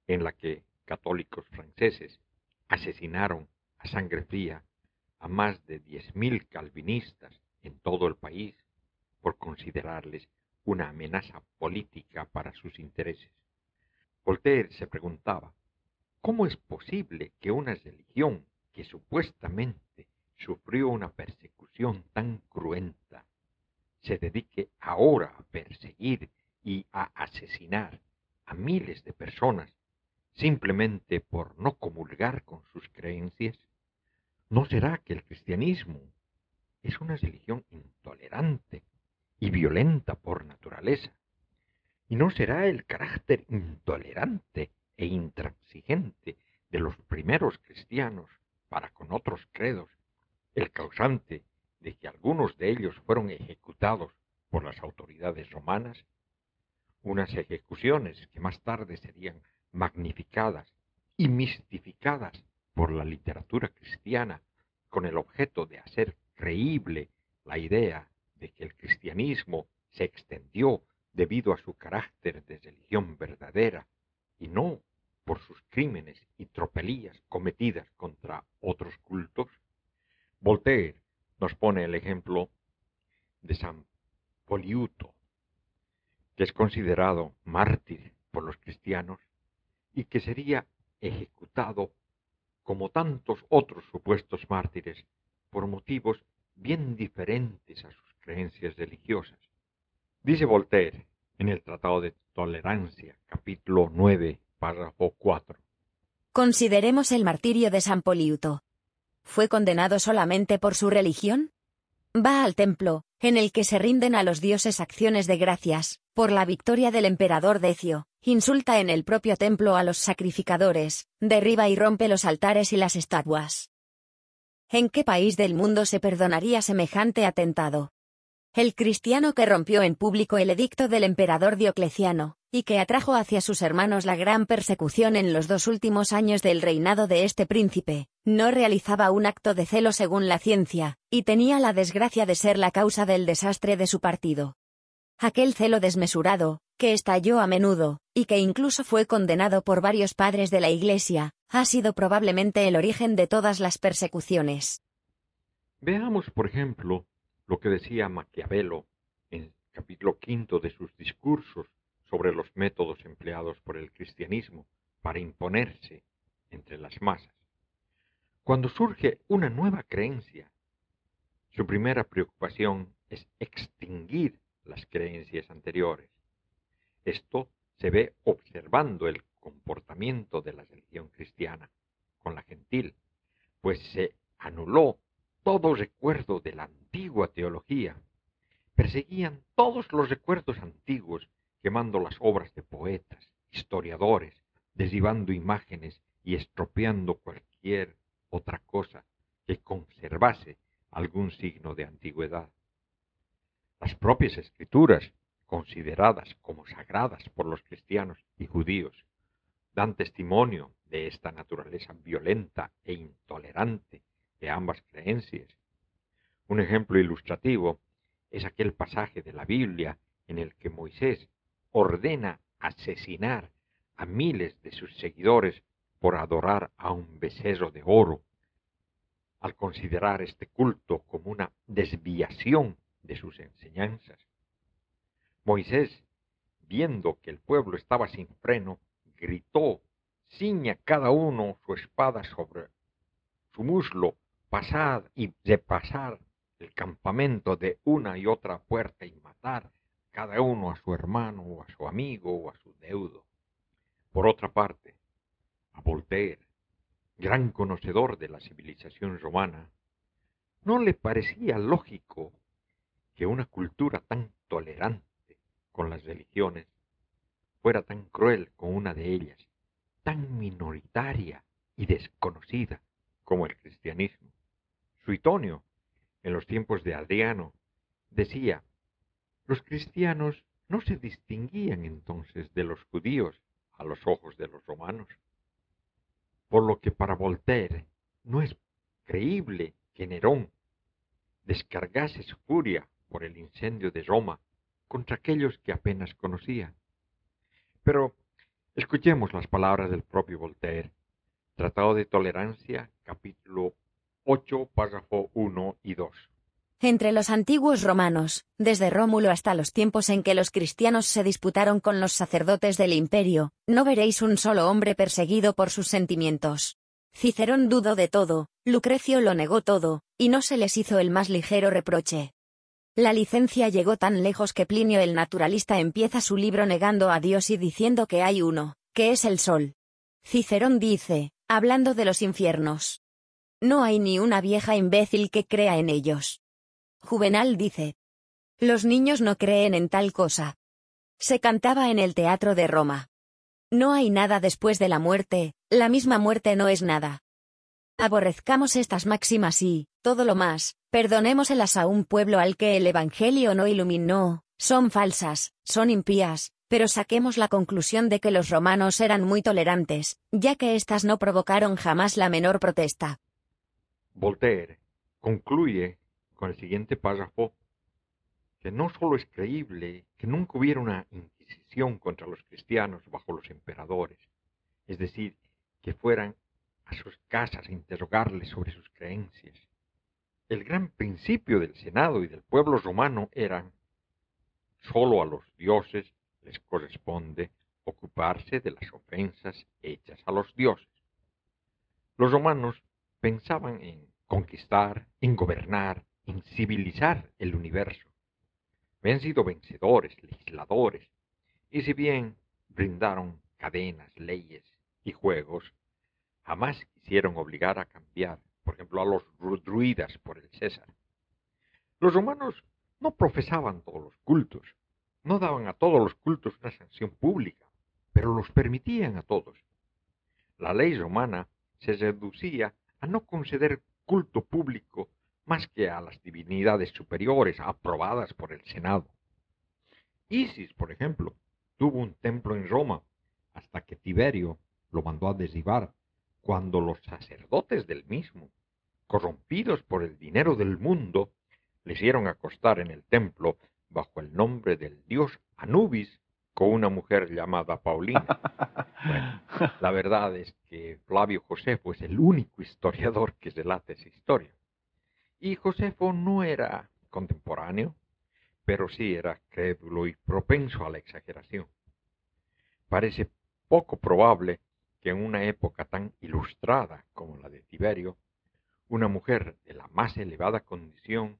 en la que católicos franceses asesinaron a sangre fría a más de 10.000 calvinistas en todo el país por considerarles una amenaza política para sus intereses. Voltaire se preguntaba, ¿cómo es posible que una religión que supuestamente sufrió una persecución tan cruenta se dedique ahora a perseguir y a asesinar a miles de personas simplemente por no comulgar con sus creencias? ¿No será que el cristianismo es una religión intolerante y violenta por naturaleza? ¿Y no será el carácter intolerante e intransigente de los primeros cristianos para con otros credos el causante de que algunos de ellos fueron ejecutados por las autoridades romanas? Unas ejecuciones que más tarde serían magnificadas y mistificadas por la literatura cristiana con el objeto de hacer creíble la idea de que el cristianismo se extendió debido a su carácter de religión verdadera y no por sus crímenes y tropelías cometidas contra otros cultos? Voltaire nos pone el ejemplo de San Poliuto, que es considerado mártir por los cristianos y que sería ejecutado como tantos otros supuestos mártires por motivos bien diferentes a sus creencias religiosas. Dice Voltaire en el Tratado de Tolerancia, capítulo 9, párrafo 4. Consideremos el martirio de San Poliuto. ¿Fue condenado solamente por su religión? Va al templo, en el que se rinden a los dioses acciones de gracias, por la victoria del emperador Decio, insulta en el propio templo a los sacrificadores, derriba y rompe los altares y las estatuas. ¿En qué país del mundo se perdonaría semejante atentado? El cristiano que rompió en público el edicto del emperador Diocleciano, y que atrajo hacia sus hermanos la gran persecución en los dos últimos años del reinado de este príncipe, no realizaba un acto de celo según la ciencia, y tenía la desgracia de ser la causa del desastre de su partido. Aquel celo desmesurado, que estalló a menudo, y que incluso fue condenado por varios padres de la Iglesia, ha sido probablemente el origen de todas las persecuciones. Veamos, por ejemplo, lo que decía Maquiavelo en el capítulo quinto de sus discursos sobre los métodos empleados por el cristianismo para imponerse entre las masas. Cuando surge una nueva creencia, su primera preocupación es extinguir las creencias anteriores. Esto se ve observando el comportamiento de la religión cristiana con la gentil, pues se anuló todo recuerdo de la antigua teología. Perseguían todos los recuerdos antiguos, quemando las obras de poetas, historiadores, derribando imágenes y estropeando cualquier otra cosa que conservase algún signo de antigüedad. Las propias escrituras, consideradas como sagradas por los cristianos y judíos, dan testimonio de esta naturaleza violenta e intolerante de ambas creencias. Un ejemplo ilustrativo es aquel pasaje de la Biblia en el que Moisés ordena asesinar a miles de sus seguidores por adorar a un becerro de oro, al considerar este culto como una desviación de sus enseñanzas. Moisés, viendo que el pueblo estaba sin freno, gritó, ciña cada uno su espada sobre su muslo, pasad y repasar el campamento de una y otra puerta y matar cada uno a su hermano o a su amigo o a su deudo. Por otra parte, a Voltaire, gran conocedor de la civilización romana, no le parecía lógico que una cultura tan tolerante con las religiones fuera tan cruel con una de ellas, tan minoritaria y desconocida como el cristianismo. Suitonio, en los tiempos de Adriano, decía, los cristianos no se distinguían entonces de los judíos a los ojos de los romanos. Por lo que para Voltaire no es creíble que Nerón descargase su furia por el incendio de Roma contra aquellos que apenas conocía. Pero escuchemos las palabras del propio Voltaire. Tratado de Tolerancia, capítulo 8, párrafo 1 y 2. Entre los antiguos romanos, desde Rómulo hasta los tiempos en que los cristianos se disputaron con los sacerdotes del imperio, no veréis un solo hombre perseguido por sus sentimientos. Cicerón dudó de todo, Lucrecio lo negó todo, y no se les hizo el más ligero reproche. La licencia llegó tan lejos que Plinio el naturalista empieza su libro negando a Dios y diciendo que hay uno, que es el sol. Cicerón dice, hablando de los infiernos. No hay ni una vieja imbécil que crea en ellos. Juvenal dice. Los niños no creen en tal cosa. Se cantaba en el teatro de Roma. No hay nada después de la muerte, la misma muerte no es nada. Aborrezcamos estas máximas y, todo lo más, perdonémoselas a un pueblo al que el Evangelio no iluminó, son falsas, son impías, pero saquemos la conclusión de que los romanos eran muy tolerantes, ya que éstas no provocaron jamás la menor protesta. Voltaire concluye con el siguiente párrafo que no solo es creíble que nunca hubiera una inquisición contra los cristianos bajo los emperadores, es decir, que fueran a sus casas a interrogarles sobre sus creencias. El gran principio del Senado y del pueblo romano eran solo a los dioses les corresponde ocuparse de las ofensas hechas a los dioses. Los romanos pensaban en conquistar, en gobernar, en civilizar el universo. Habían sido vencedores, legisladores, y si bien brindaron cadenas, leyes y juegos, jamás quisieron obligar a cambiar, por ejemplo, a los druidas por el César. Los romanos no profesaban todos los cultos, no daban a todos los cultos una sanción pública, pero los permitían a todos. La ley romana se reducía a no conceder culto público más que a las divinidades superiores aprobadas por el Senado. Isis, por ejemplo, tuvo un templo en Roma hasta que Tiberio lo mandó a derribar cuando los sacerdotes del mismo, corrompidos por el dinero del mundo, le hicieron acostar en el templo bajo el nombre del dios Anubis con una mujer llamada Paulina. la [LAUGHS] verdad es que Flavio Josefo es el único historiador que relata esa historia. Y Josefo no era contemporáneo, pero sí era crédulo y propenso a la exageración. Parece poco probable que en una época tan ilustrada como la de Tiberio, una mujer de la más elevada condición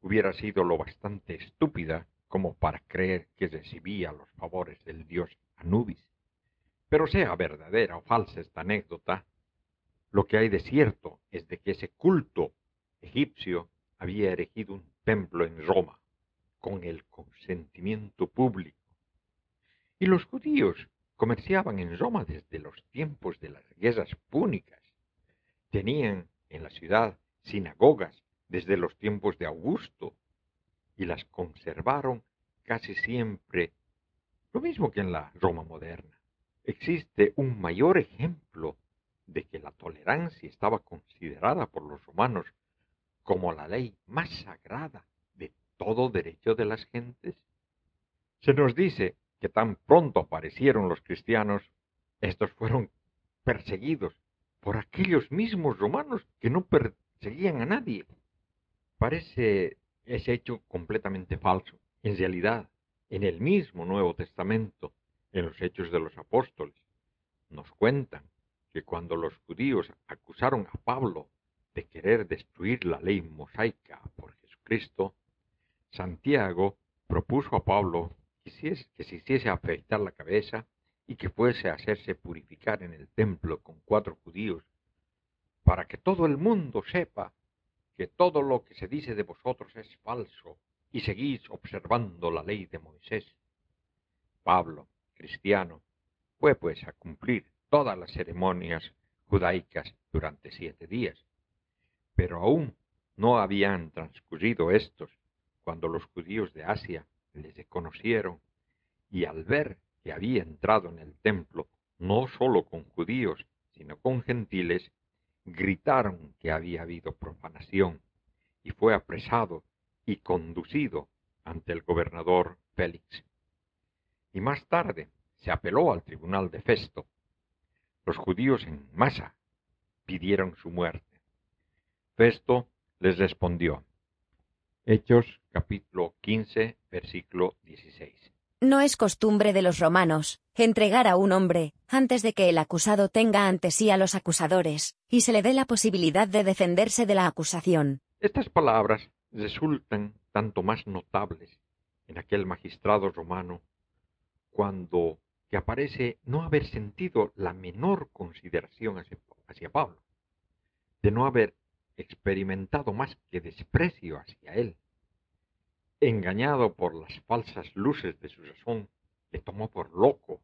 hubiera sido lo bastante estúpida como para creer que recibía los favores del dios Anubis. Pero sea verdadera o falsa esta anécdota, lo que hay de cierto es de que ese culto egipcio había erigido un templo en Roma con el consentimiento público. Y los judíos comerciaban en Roma desde los tiempos de las guerras púnicas. Tenían en la ciudad sinagogas desde los tiempos de Augusto y las conservaron casi siempre, lo mismo que en la Roma moderna. Existe un mayor ejemplo de que la tolerancia estaba considerada por los romanos como la ley más sagrada de todo derecho de las gentes. Se nos dice que tan pronto aparecieron los cristianos, estos fueron perseguidos por aquellos mismos romanos que no perseguían a nadie. Parece ese hecho completamente falso. En realidad, en el mismo Nuevo Testamento, en los Hechos de los Apóstoles, nos cuentan que cuando los judíos acusaron a Pablo de querer destruir la ley mosaica por Jesucristo, Santiago propuso a Pablo que se hiciese afeitar la cabeza y que fuese a hacerse purificar en el templo con cuatro judíos, para que todo el mundo sepa que todo lo que se dice de vosotros es falso y seguís observando la ley de Moisés. Pablo, cristiano, fue pues a cumplir todas las ceremonias judaicas durante siete días. Pero aún no habían transcurrido estos cuando los judíos de Asia les conocieron y al ver que había entrado en el templo no solo con judíos, sino con gentiles, gritaron que había habido profanación y fue apresado y conducido ante el gobernador Félix. Y más tarde se apeló al tribunal de Festo. Los judíos en masa pidieron su muerte. Festo les respondió. Hechos capítulo 15, versículo 16. No es costumbre de los romanos entregar a un hombre antes de que el acusado tenga ante sí a los acusadores y se le dé la posibilidad de defenderse de la acusación. Estas palabras resultan tanto más notables en aquel magistrado romano cuando que aparece no haber sentido la menor consideración hacia Pablo, de no haber experimentado más que desprecio hacia él. Engañado por las falsas luces de su razón, le tomó por loco,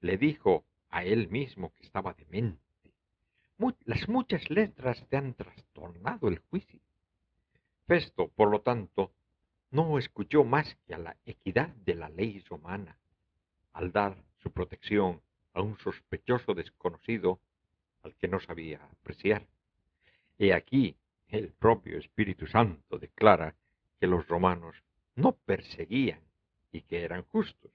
le dijo a él mismo que estaba demente. las muchas letras te han trastornado el juicio. Festo, por lo tanto, no escuchó más que a la equidad de la ley romana, al dar su protección a un sospechoso desconocido al que no sabía apreciar. He aquí el propio Espíritu Santo declara que los romanos no perseguían y que eran justos.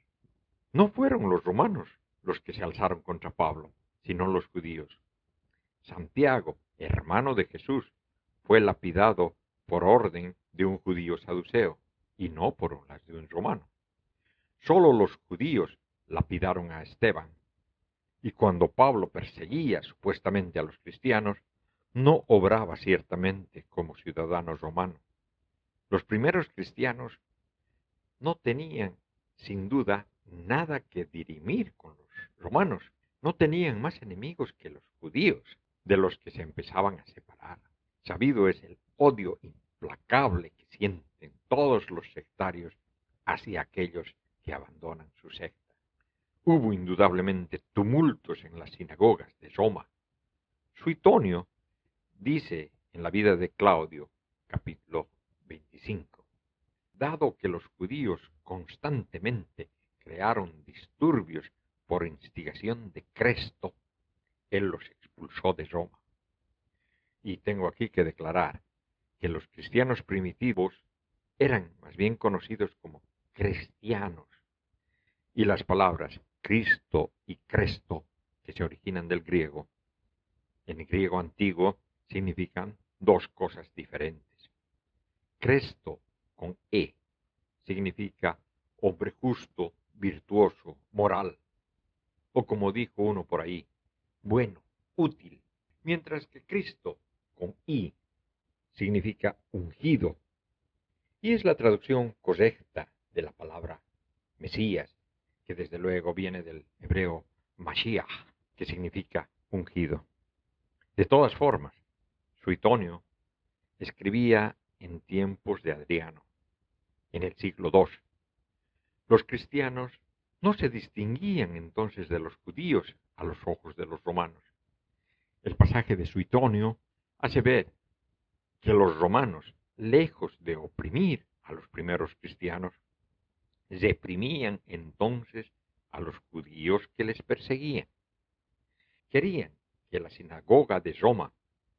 No fueron los romanos los que se alzaron contra Pablo, sino los judíos. Santiago, hermano de Jesús, fue lapidado por orden de un judío saduceo y no por las de un romano. Solo los judíos lapidaron a Esteban. Y cuando Pablo perseguía supuestamente a los cristianos, no obraba ciertamente como ciudadano romano. Los primeros cristianos no tenían, sin duda, nada que dirimir con los romanos. No tenían más enemigos que los judíos, de los que se empezaban a separar. Sabido es el odio implacable que sienten todos los sectarios hacia aquellos que abandonan su secta. Hubo indudablemente tumultos en las sinagogas de Roma. Suitonio Dice en la vida de Claudio, capítulo 25, dado que los judíos constantemente crearon disturbios por instigación de Cresto, él los expulsó de Roma. Y tengo aquí que declarar que los cristianos primitivos eran más bien conocidos como cristianos, y las palabras Cristo y Cresto, que se originan del griego, en el griego antiguo significan dos cosas diferentes. Cresto con E significa hombre justo, virtuoso, moral. O como dijo uno por ahí, bueno, útil. Mientras que Cristo con I significa ungido. Y es la traducción correcta de la palabra Mesías, que desde luego viene del hebreo Mashiach, que significa ungido. De todas formas, Suitonio escribía en tiempos de Adriano, en el siglo II. Los cristianos no se distinguían entonces de los judíos a los ojos de los romanos. El pasaje de Suitonio hace ver que los romanos, lejos de oprimir a los primeros cristianos, reprimían entonces a los judíos que les perseguían. Querían que la sinagoga de Roma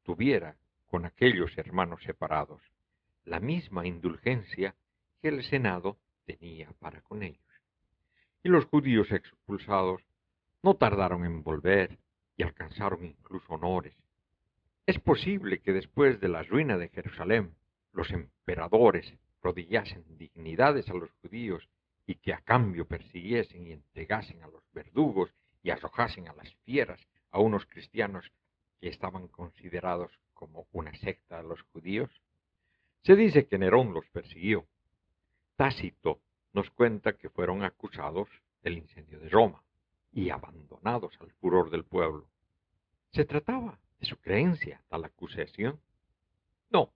tuviera con aquellos hermanos separados la misma indulgencia que el Senado tenía para con ellos. Y los judíos expulsados no tardaron en volver y alcanzaron incluso honores. Es posible que después de la ruina de Jerusalén los emperadores prodigasen dignidades a los judíos y que a cambio persiguiesen y entregasen a los verdugos y arrojasen a las fieras a unos cristianos que estaban considerados como una secta a los judíos? Se dice que Nerón los persiguió. Tácito nos cuenta que fueron acusados del incendio de Roma y abandonados al furor del pueblo. ¿Se trataba de su creencia tal acusación? No,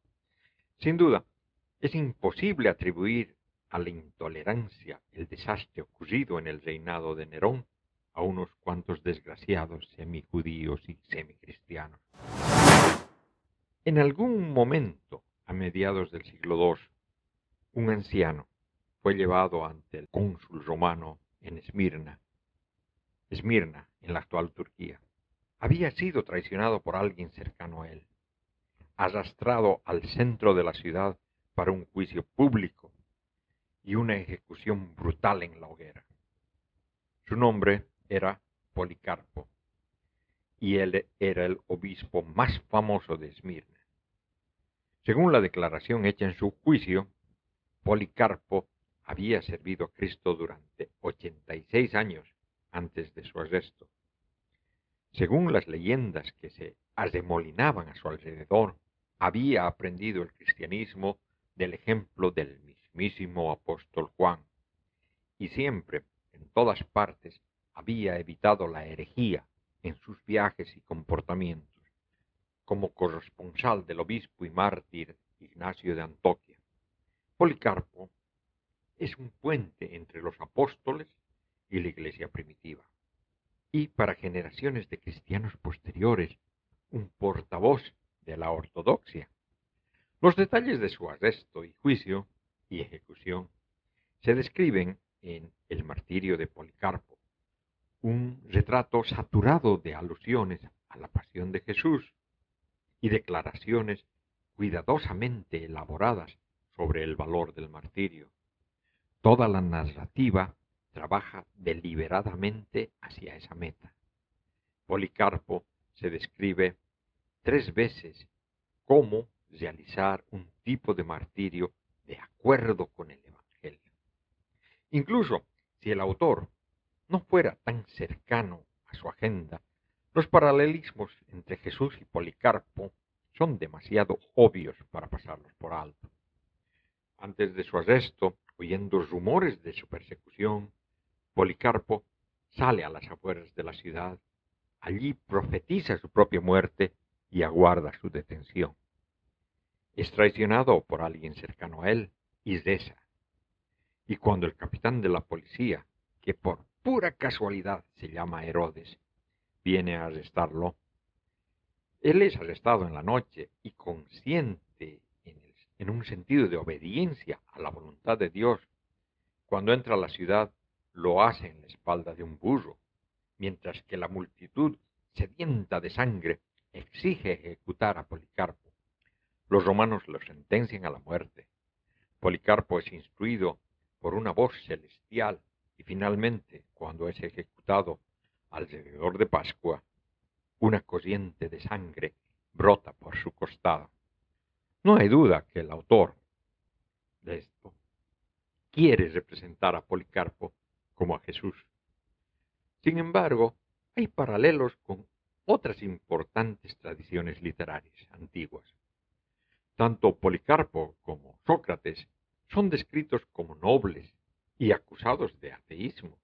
sin duda, es imposible atribuir a la intolerancia el desastre ocurrido en el reinado de Nerón a unos cuantos desgraciados semijudíos y semicristianos. En algún momento, a mediados del siglo II, un anciano fue llevado ante el cónsul romano en Esmirna, Esmirna, en la actual Turquía. Había sido traicionado por alguien cercano a él, arrastrado al centro de la ciudad para un juicio público y una ejecución brutal en la hoguera. Su nombre era Policarpo, y él era el obispo más famoso de Esmirna. Según la declaración hecha en su juicio, Policarpo había servido a Cristo durante 86 años antes de su arresto. Según las leyendas que se arremolinaban a su alrededor, había aprendido el cristianismo del ejemplo del mismísimo apóstol Juan, y siempre, en todas partes, había evitado la herejía en sus viajes y comportamientos, como corresponsal del obispo y mártir Ignacio de Antoquia. Policarpo es un puente entre los apóstoles y la iglesia primitiva, y para generaciones de cristianos posteriores, un portavoz de la ortodoxia. Los detalles de su arresto y juicio y ejecución se describen en El martirio de Policarpo, un retrato saturado de alusiones a la pasión de Jesús y declaraciones cuidadosamente elaboradas sobre el valor del martirio. Toda la narrativa trabaja deliberadamente hacia esa meta. Policarpo se describe tres veces cómo realizar un tipo de martirio de acuerdo con el Evangelio. Incluso si el autor no fuera tan cercano a su agenda, los paralelismos entre Jesús y Policarpo son demasiado obvios para pasarlos por alto. Antes de su arresto, oyendo rumores de su persecución, Policarpo sale a las afueras de la ciudad, allí profetiza su propia muerte y aguarda su detención. Es traicionado por alguien cercano a él y reza. Y cuando el capitán de la policía, que por pura casualidad se llama Herodes, viene a arrestarlo, él es arrestado en la noche y consciente en, un sentido de obediencia a la voluntad de Dios. Cuando entra a la ciudad, lo hace en la espalda de un burro, mientras que la multitud, sedienta de sangre, exige ejecutar a Policarpo. Los romanos lo sentencian a la muerte. Policarpo es instruido por una voz celestial y finalmente, cuando es ejecutado alrededor de Pascua, una corriente de sangre brota por su costado. No hay duda que el autor de esto quiere representar a Policarpo como a Jesús. Sin embargo, hay paralelos con otras importantes tradiciones literarias antiguas. Tanto Policarpo como Sócrates son descritos como nobles y acusados de ateísmo.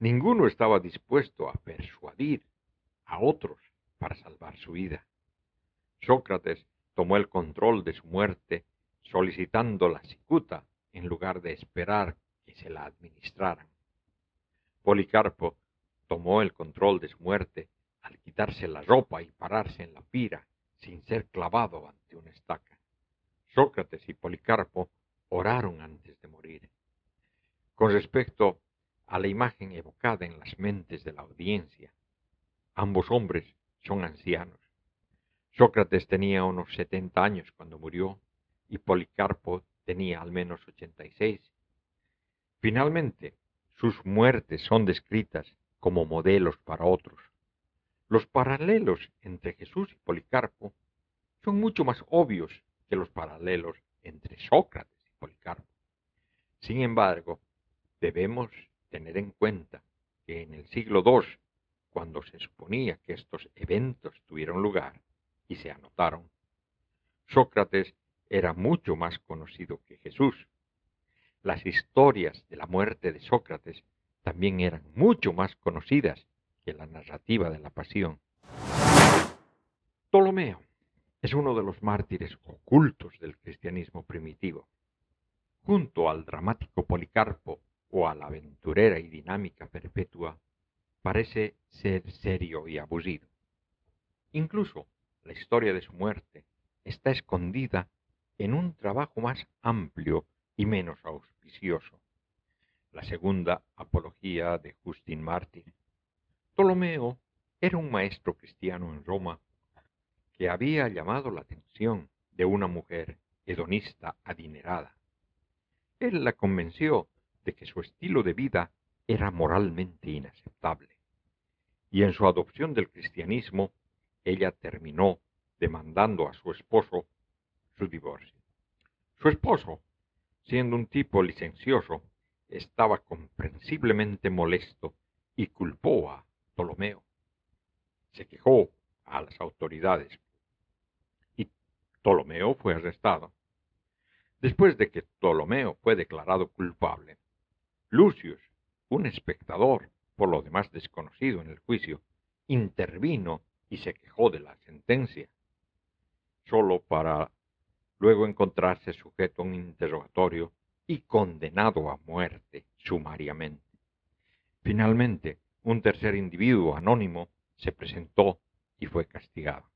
Ninguno estaba dispuesto a persuadir a otros para salvar su vida. Sócrates tomó el control de su muerte solicitando la cicuta en lugar de esperar que se la administraran. Policarpo tomó el control de su muerte al quitarse la ropa y pararse en la pira sin ser clavado ante una estaca. Sócrates y Policarpo oraron antes de morir. Con respecto a la imagen evocada en las mentes de la audiencia, ambos hombres son ancianos. Sócrates tenía unos setenta años cuando murió y Policarpo tenía al menos ochenta y seis. Finalmente, sus muertes son descritas como modelos para otros. Los paralelos entre Jesús y Policarpo son mucho más obvios que los paralelos entre Sócrates y Policarpo. Sin embargo, debemos tener en cuenta que en el siglo II, cuando se suponía que estos eventos tuvieron lugar y se anotaron, Sócrates era mucho más conocido que Jesús. Las historias de la muerte de Sócrates también eran mucho más conocidas que la narrativa de la pasión. Ptolomeo es uno de los mártires ocultos del cristianismo primitivo. Junto al dramático Policarpo o a la aventurera y dinámica Perpetua, parece ser serio y abusivo. Incluso la historia de su muerte está escondida en un trabajo más amplio y menos auspicioso, la segunda apología de Justin Martín. Ptolomeo era un maestro cristiano en Roma que había llamado la atención de una mujer hedonista adinerada. Él la convenció de que su estilo de vida era moralmente inaceptable, y en su adopción del cristianismo ella terminó demandando a su esposo su divorcio. Su esposo, siendo un tipo licencioso, estaba comprensiblemente molesto y culpó a Ptolomeo. Se quejó a las autoridades y Ptolomeo fue arrestado. Después de que Ptolomeo fue declarado culpable, Lucius, un espectador, por lo demás desconocido en el juicio, intervino y se quejó de la sentencia, solo para luego encontrarse sujeto a un interrogatorio y condenado a muerte sumariamente. Finalmente, un tercer individuo anónimo se presentó y fue castigado.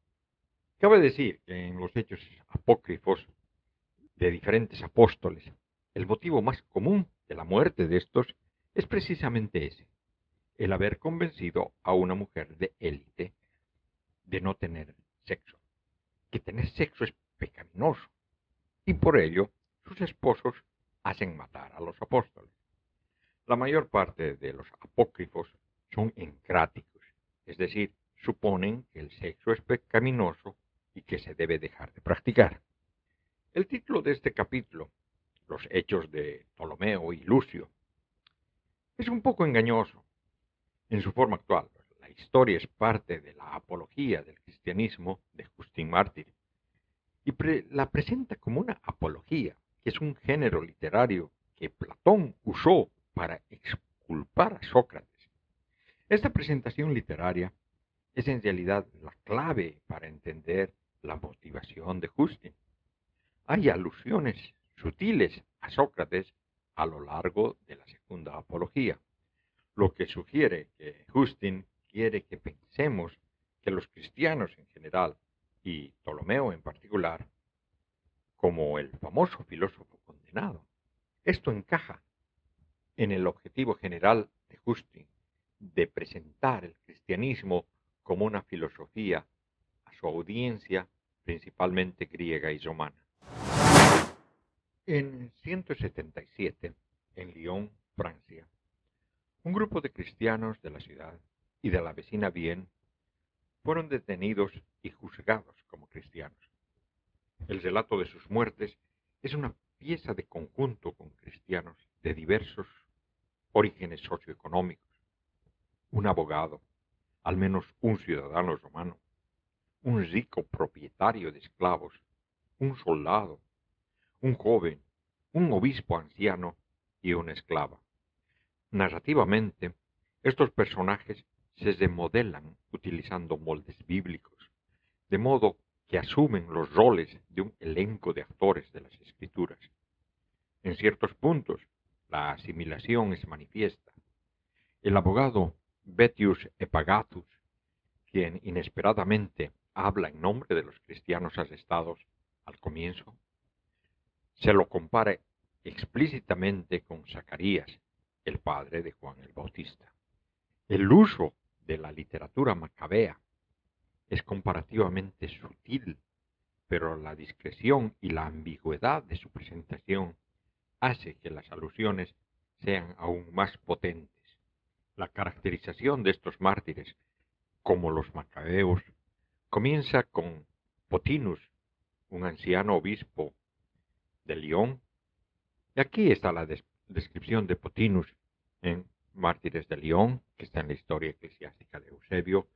Cabe decir que en los hechos apócrifos de diferentes apóstoles, el motivo más común de la muerte de estos es precisamente ese, el haber convencido a una mujer de élite de no tener sexo, que tener sexo es pecaminoso, y por ello sus esposos hacen matar a los apóstoles. La mayor parte de los apócrifos son encráticos, es decir, suponen que el sexo es pecaminoso y que se debe dejar de practicar. El título de este capítulo, Los hechos de Ptolomeo y Lucio, es un poco engañoso en su forma actual. La historia es parte de la apología del cristianismo de Justin Mártir y la presenta como una apología, que es un género literario que Platón usó para exculpar a Sócrates. Esta presentación literaria es en realidad la clave para entender la motivación de Justin. Hay alusiones sutiles a Sócrates a lo largo de la segunda apología, lo que sugiere que Justin quiere que pensemos que los cristianos en general y Ptolomeo en particular, como el famoso filósofo condenado, esto encaja en el objetivo general de Justin de presentar el cristianismo como una filosofía a su audiencia principalmente griega y romana. En 177, en Lyon, Francia, un grupo de cristianos de la ciudad y de la vecina Bien fueron detenidos y juzgados como cristianos. El relato de sus muertes es una pieza de conjunto con cristianos de diversos orígenes socioeconómicos. Un abogado, al menos un ciudadano romano, un rico propietario de esclavos, un soldado, un joven, un obispo anciano y una esclava. Narrativamente, estos personajes se remodelan utilizando moldes bíblicos, de modo que asumen los roles de un elenco de actores de las escrituras. En ciertos puntos, la asimilación es manifiesta. El abogado Betius Epagatus, quien inesperadamente habla en nombre de los cristianos arrestados al comienzo, se lo compara explícitamente con Zacarías, el padre de Juan el Bautista. El uso de la literatura macabea es comparativamente sutil, pero la discreción y la ambigüedad de su presentación hace que las alusiones sean aún más potentes. La caracterización de estos mártires, como los macabeos, comienza con Potinus, un anciano obispo de León. Y aquí está la descripción de Potinus en Mártires de León, que está en la historia eclesiástica de Eusebio,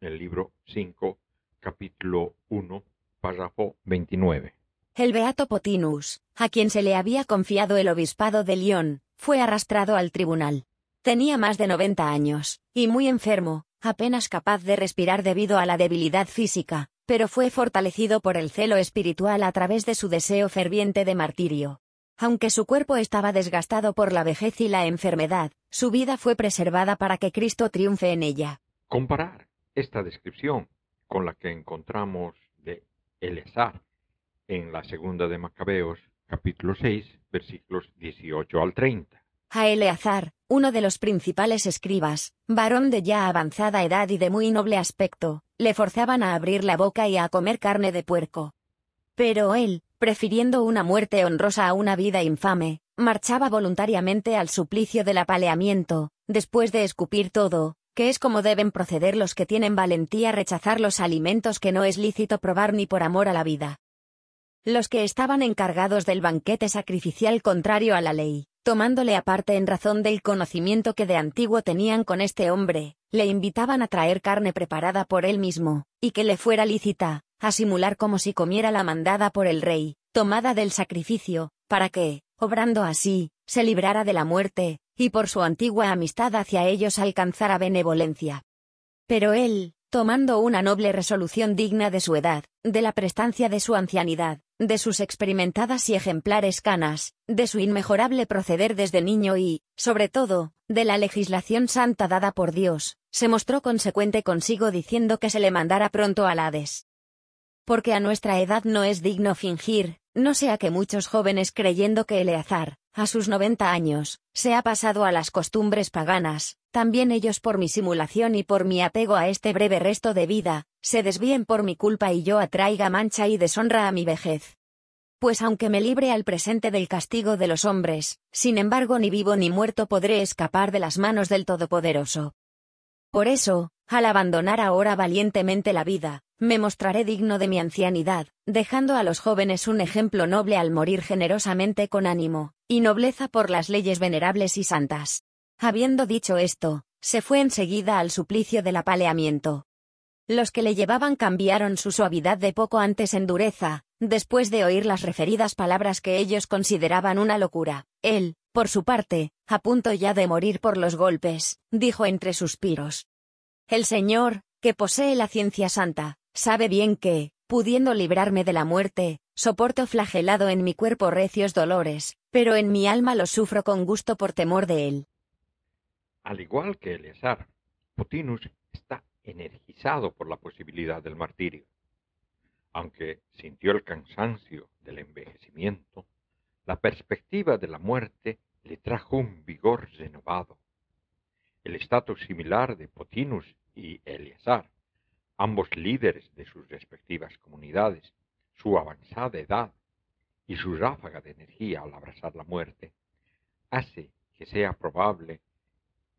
el libro 5, capítulo 1, párrafo 29. El beato Potinus, a quien se le había confiado el obispado de León, fue arrastrado al tribunal. Tenía más de 90 años, y muy enfermo, apenas capaz de respirar debido a la debilidad física, pero fue fortalecido por el celo espiritual a través de su deseo ferviente de martirio. Aunque su cuerpo estaba desgastado por la vejez y la enfermedad, su vida fue preservada para que Cristo triunfe en ella. Comparar esta descripción con la que encontramos de Eleazar en la segunda de Macabeos, capítulo 6, versículos 18 al 30. A Eleazar, uno de los principales escribas, varón de ya avanzada edad y de muy noble aspecto, le forzaban a abrir la boca y a comer carne de puerco. Pero él, prefiriendo una muerte honrosa a una vida infame, marchaba voluntariamente al suplicio del apaleamiento, después de escupir todo, que es como deben proceder los que tienen valentía rechazar los alimentos que no es lícito probar ni por amor a la vida. Los que estaban encargados del banquete sacrificial contrario a la ley, tomándole aparte en razón del conocimiento que de antiguo tenían con este hombre, le invitaban a traer carne preparada por él mismo, y que le fuera lícita, a simular como si comiera la mandada por el rey, tomada del sacrificio, para que, obrando así, se librara de la muerte, y por su antigua amistad hacia ellos alcanzara benevolencia. Pero él, tomando una noble resolución digna de su edad, de la prestancia de su ancianidad, de sus experimentadas y ejemplares canas, de su inmejorable proceder desde niño y, sobre todo, de la legislación santa dada por Dios, se mostró consecuente consigo diciendo que se le mandara pronto al Hades. Porque a nuestra edad no es digno fingir, no sea que muchos jóvenes creyendo que Eleazar, a sus 90 años, se ha pasado a las costumbres paganas, también ellos por mi simulación y por mi apego a este breve resto de vida, se desvíen por mi culpa y yo atraiga mancha y deshonra a mi vejez. Pues aunque me libre al presente del castigo de los hombres, sin embargo ni vivo ni muerto podré escapar de las manos del Todopoderoso. Por eso, al abandonar ahora valientemente la vida, me mostraré digno de mi ancianidad, dejando a los jóvenes un ejemplo noble al morir generosamente con ánimo, y nobleza por las leyes venerables y santas. Habiendo dicho esto, se fue enseguida al suplicio del apaleamiento. Los que le llevaban cambiaron su suavidad de poco antes en dureza, después de oír las referidas palabras que ellos consideraban una locura. Él, por su parte, a punto ya de morir por los golpes, dijo entre suspiros. El Señor, que posee la ciencia santa, sabe bien que, pudiendo librarme de la muerte, soporto flagelado en mi cuerpo recios dolores, pero en mi alma los sufro con gusto por temor de él. Al igual que Eleazar, Potinus está energizado por la posibilidad del martirio. Aunque sintió el cansancio del envejecimiento, la perspectiva de la muerte le trajo un vigor renovado. El estatus similar de Potinus y Eleazar, ambos líderes de sus respectivas comunidades, su avanzada edad y su ráfaga de energía al abrazar la muerte, hace que sea probable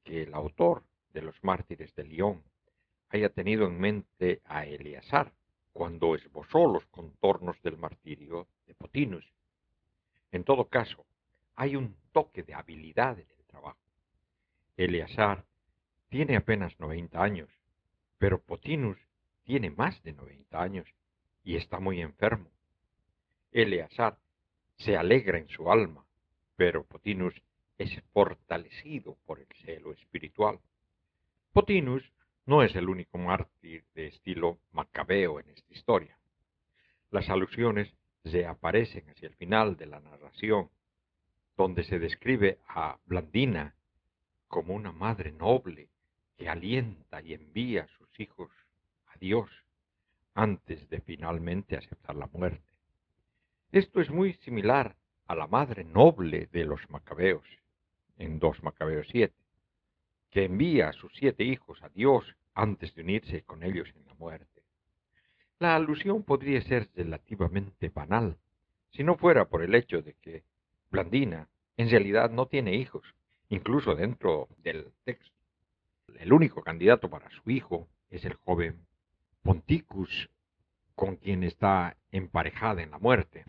que el autor de los mártires de León haya tenido en mente a Eleazar cuando esbozó los contornos del martirio de Potinus. En todo caso, hay un toque de habilidad en el trabajo. Eleazar tiene apenas 90 años, pero Potinus tiene más de 90 años y está muy enfermo. Eleazar se alegra en su alma, pero Potinus es fortalecido por el celo espiritual. Potinus no es el único mártir de estilo macabeo en esta historia. Las alusiones reaparecen hacia el final de la narración, donde se describe a Blandina como una madre noble que alienta y envía a sus hijos a Dios antes de finalmente aceptar la muerte. Esto es muy similar a la madre noble de los macabeos, en 2 Macabeos 7, que envía a sus siete hijos a Dios antes de unirse con ellos en la muerte. La alusión podría ser relativamente banal, si no fuera por el hecho de que Blandina en realidad no tiene hijos, incluso dentro del texto. El único candidato para su hijo es el joven Ponticus, con quien está emparejada en la muerte.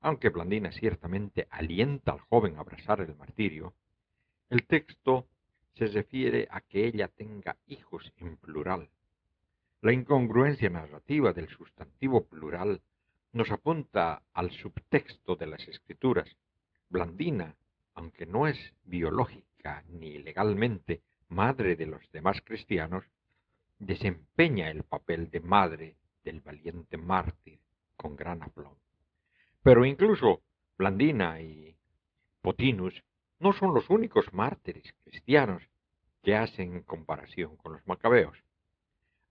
Aunque Blandina ciertamente alienta al joven a abrazar el martirio, el texto se refiere a que ella tenga hijos en plural. La incongruencia narrativa del sustantivo plural nos apunta al subtexto de las escrituras. Blandina, aunque no es biológica ni legalmente madre de los demás cristianos, desempeña el papel de madre del valiente mártir con gran aplomb. Pero incluso Blandina y Potinus no son los únicos mártires cristianos que hacen comparación con los macabeos.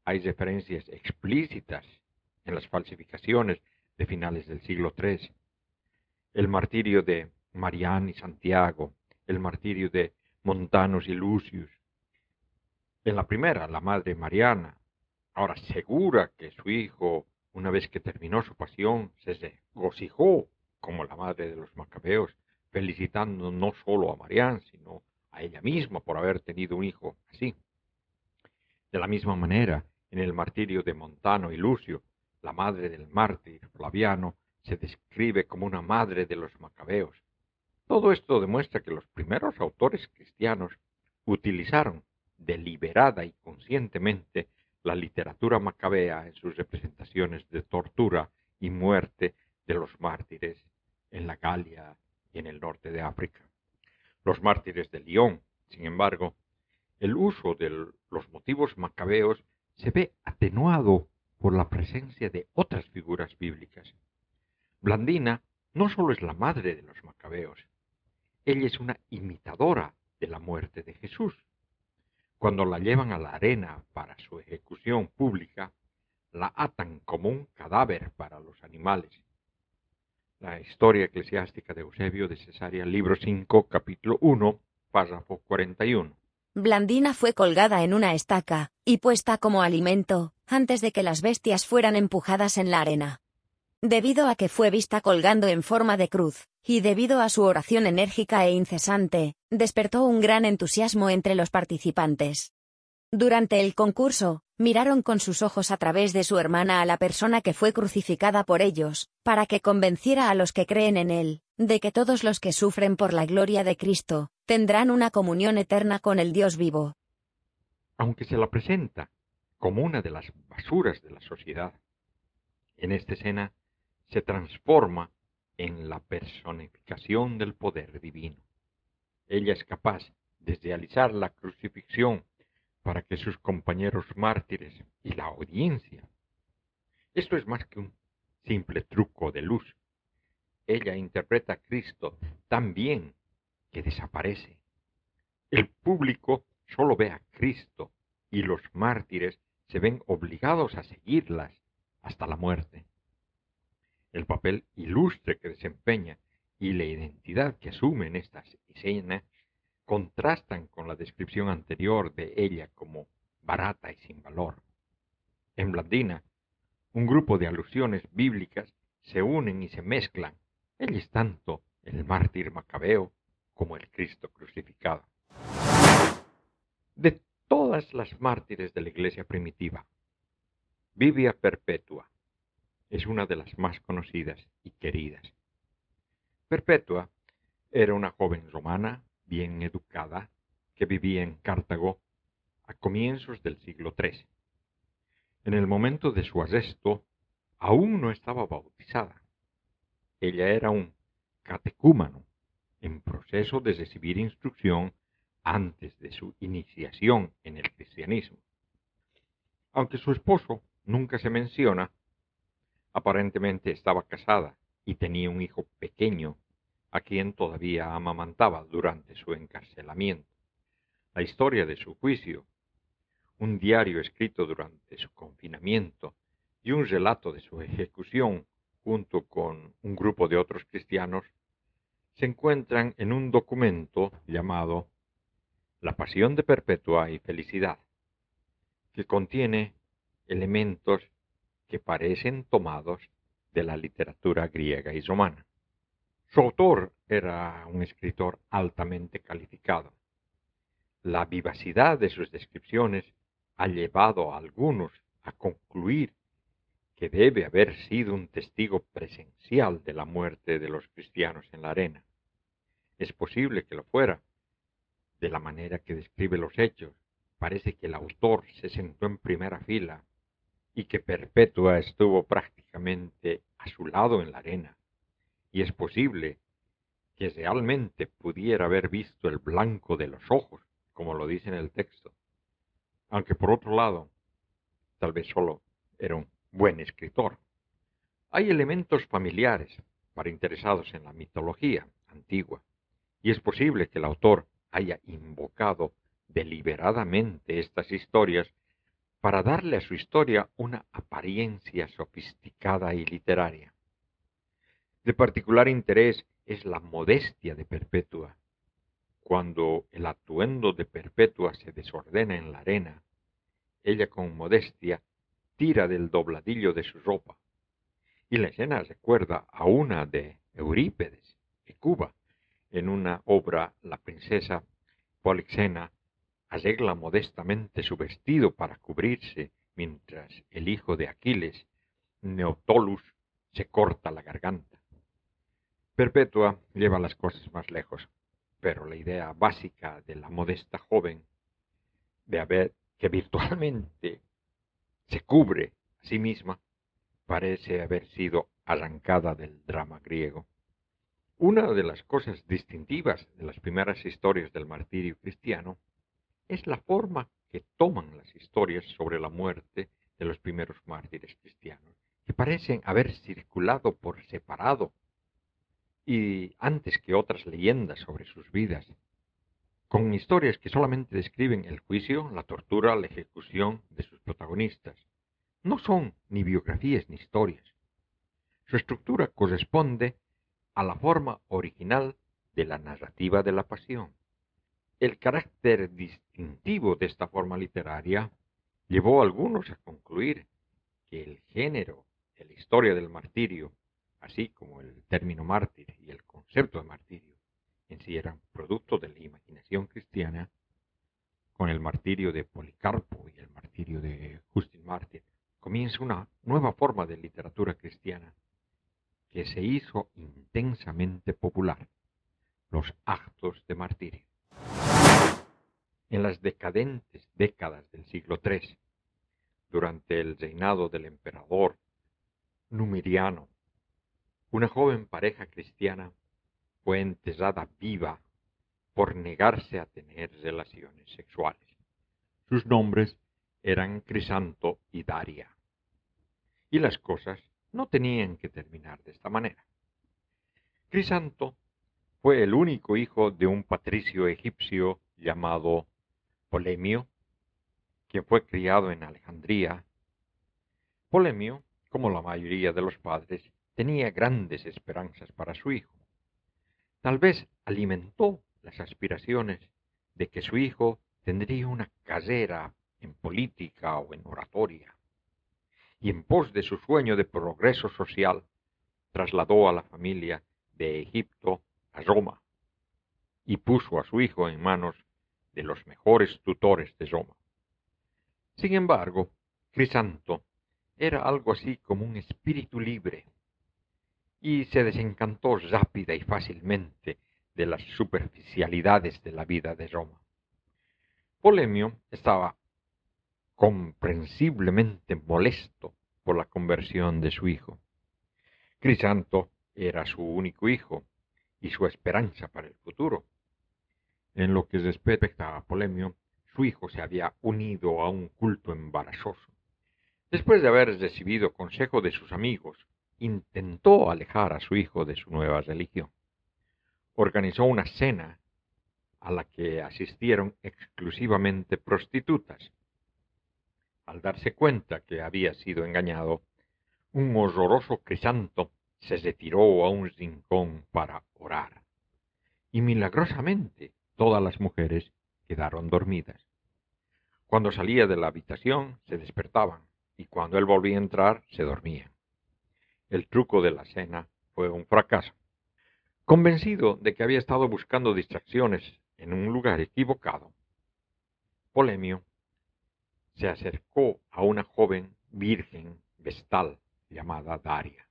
Hay referencias explícitas en las falsificaciones de finales del siglo III. El martirio de Marián y Santiago, el martirio de Montanus y Lucius. En la primera, la madre Mariana, ahora segura que su hijo, una vez que terminó su pasión, se regocijó como la madre de los macabeos, felicitando no solo a Marián, sino a ella misma por haber tenido un hijo así. De la misma manera, en el martirio de Montano y Lucio, la madre del mártir Flaviano se describe como una madre de los macabeos. Todo esto demuestra que los primeros autores cristianos utilizaron deliberada y conscientemente la literatura macabea en sus representaciones de tortura y muerte de los mártires en la Galia y en el norte de África. Los mártires de Lyon, sin embargo, el uso de los motivos macabeos se ve atenuado por la presencia de otras figuras bíblicas. Blandina no solo es la madre de los macabeos, ella es una imitadora de la muerte de Jesús. Cuando la llevan a la arena para su ejecución pública, la atan como un cadáver para los animales. La historia eclesiástica de Eusebio de Cesarea, libro 5, capítulo 1, párrafo 41. Blandina fue colgada en una estaca, y puesta como alimento, antes de que las bestias fueran empujadas en la arena. Debido a que fue vista colgando en forma de cruz, y debido a su oración enérgica e incesante, despertó un gran entusiasmo entre los participantes. Durante el concurso, miraron con sus ojos a través de su hermana a la persona que fue crucificada por ellos, para que convenciera a los que creen en él, de que todos los que sufren por la gloria de Cristo, tendrán una comunión eterna con el Dios vivo. Aunque se la presenta como una de las basuras de la sociedad, en esta escena se transforma en la personificación del poder divino. Ella es capaz de realizar la crucifixión para que sus compañeros mártires y la audiencia. Esto es más que un simple truco de luz. Ella interpreta a Cristo tan bien que desaparece. El público solo ve a Cristo y los mártires se ven obligados a seguirlas hasta la muerte. El papel ilustre que desempeña y la identidad que asume en estas escenas contrastan con la descripción anterior de ella como barata y sin valor. En Blandina, un grupo de alusiones bíblicas se unen y se mezclan. Ella es tanto el mártir macabeo como el Cristo crucificado. De todas las mártires de la iglesia primitiva, Vivia Perpetua es una de las más conocidas y queridas. Perpetua era una joven romana bien educada que vivía en Cartago a comienzos del siglo III. En el momento de su arresto, aún no estaba bautizada. Ella era un catecúmano en proceso de recibir instrucción antes de su iniciación en el cristianismo. Aunque su esposo nunca se menciona, aparentemente estaba casada y tenía un hijo pequeño a quien todavía amamantaba durante su encarcelamiento. La historia de su juicio, un diario escrito durante su confinamiento y un relato de su ejecución junto con un grupo de otros cristianos se encuentran en un documento llamado La Pasión de Perpetua y Felicidad, que contiene elementos que parecen tomados de la literatura griega y romana. Su autor era un escritor altamente calificado. La vivacidad de sus descripciones ha llevado a algunos a concluir que debe haber sido un testigo presencial de la muerte de los cristianos en la arena. Es posible que lo fuera. De la manera que describe los hechos, parece que el autor se sentó en primera fila y que Perpetua estuvo prácticamente a su lado en la arena y es posible que realmente pudiera haber visto el blanco de los ojos, como lo dice en el texto. Aunque por otro lado, tal vez solo era un buen escritor. Hay elementos familiares, para interesados en la mitología antigua, y es posible que el autor haya invocado deliberadamente estas historias para darle a su historia una apariencia sofisticada y literaria. De particular interés es la modestia de Perpetua. Cuando el atuendo de Perpetua se desordena en la arena, ella con modestia tira del dobladillo de su ropa. Y la escena recuerda a una de Eurípedes, de Cuba, en una obra La princesa Polixena arregla modestamente su vestido para cubrirse mientras el hijo de Aquiles, Neoptolus, se corta la garganta. Perpetua lleva las cosas más lejos, pero la idea básica de la modesta joven de haber que virtualmente se cubre a sí misma parece haber sido arrancada del drama griego. Una de las cosas distintivas de las primeras historias del martirio cristiano es la forma que toman las historias sobre la muerte de los primeros mártires cristianos, que parecen haber circulado por separado y antes que otras leyendas sobre sus vidas, con historias que solamente describen el juicio, la tortura, la ejecución de sus protagonistas. No son ni biografías ni historias. Su estructura corresponde a la forma original de la narrativa de la pasión. El carácter distintivo de esta forma literaria llevó a algunos a concluir que el género de la historia del martirio, así como el término mártir y el concepto de martirio, en sí eran producto de la imaginación cristiana, con el martirio de Policarpo y el martirio de Justin Mártir, comienza una nueva forma de literatura cristiana que se hizo intensamente popular, los actos de martirio. En las decadentes décadas del siglo III, durante el reinado del emperador Numeriano, una joven pareja cristiana fue enterrada viva por negarse a tener relaciones sexuales. Sus nombres eran Crisanto y Daria. Y las cosas no tenían que terminar de esta manera. Crisanto fue el único hijo de un patricio egipcio llamado Polemio, quien fue criado en Alejandría. Polemio, como la mayoría de los padres, tenía grandes esperanzas para su hijo. Tal vez alimentó las aspiraciones de que su hijo tendría una carrera en política o en oratoria y en pos de su sueño de progreso social, trasladó a la familia de Egipto a Roma y puso a su hijo en manos de los mejores tutores de Roma. Sin embargo, Crisanto era algo así como un espíritu libre y se desencantó rápida y fácilmente de las superficialidades de la vida de Roma. Polemio estaba comprensiblemente molesto por la conversión de su hijo. Crisanto era su único hijo y su esperanza para el futuro. En lo que respecta a Polemio, su hijo se había unido a un culto embarazoso. Después de haber recibido consejo de sus amigos, intentó alejar a su hijo de su nueva religión. Organizó una cena a la que asistieron exclusivamente prostitutas al darse cuenta que había sido engañado, un horroroso crisanto se retiró a un rincón para orar. Y milagrosamente todas las mujeres quedaron dormidas. Cuando salía de la habitación se despertaban y cuando él volvía a entrar se dormían. El truco de la cena fue un fracaso. Convencido de que había estado buscando distracciones en un lugar equivocado, Polemio se acercó a una joven virgen vestal llamada Daria.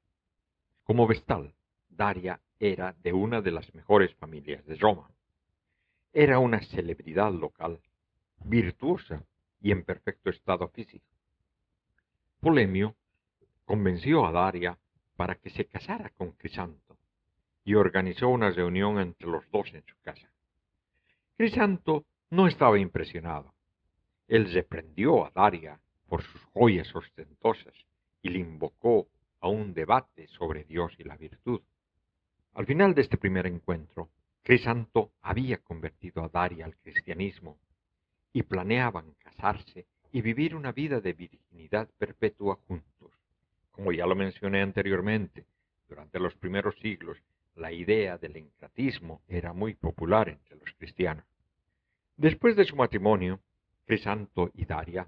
Como vestal, Daria era de una de las mejores familias de Roma. Era una celebridad local, virtuosa y en perfecto estado físico. Polemio convenció a Daria para que se casara con Crisanto y organizó una reunión entre los dos en su casa. Crisanto no estaba impresionado él reprendió a Daria por sus joyas ostentosas y le invocó a un debate sobre Dios y la virtud. Al final de este primer encuentro, Crisanto había convertido a Daria al cristianismo y planeaban casarse y vivir una vida de virginidad perpetua juntos. Como ya lo mencioné anteriormente, durante los primeros siglos la idea del encratismo era muy popular entre los cristianos. Después de su matrimonio, Crisanto y Daria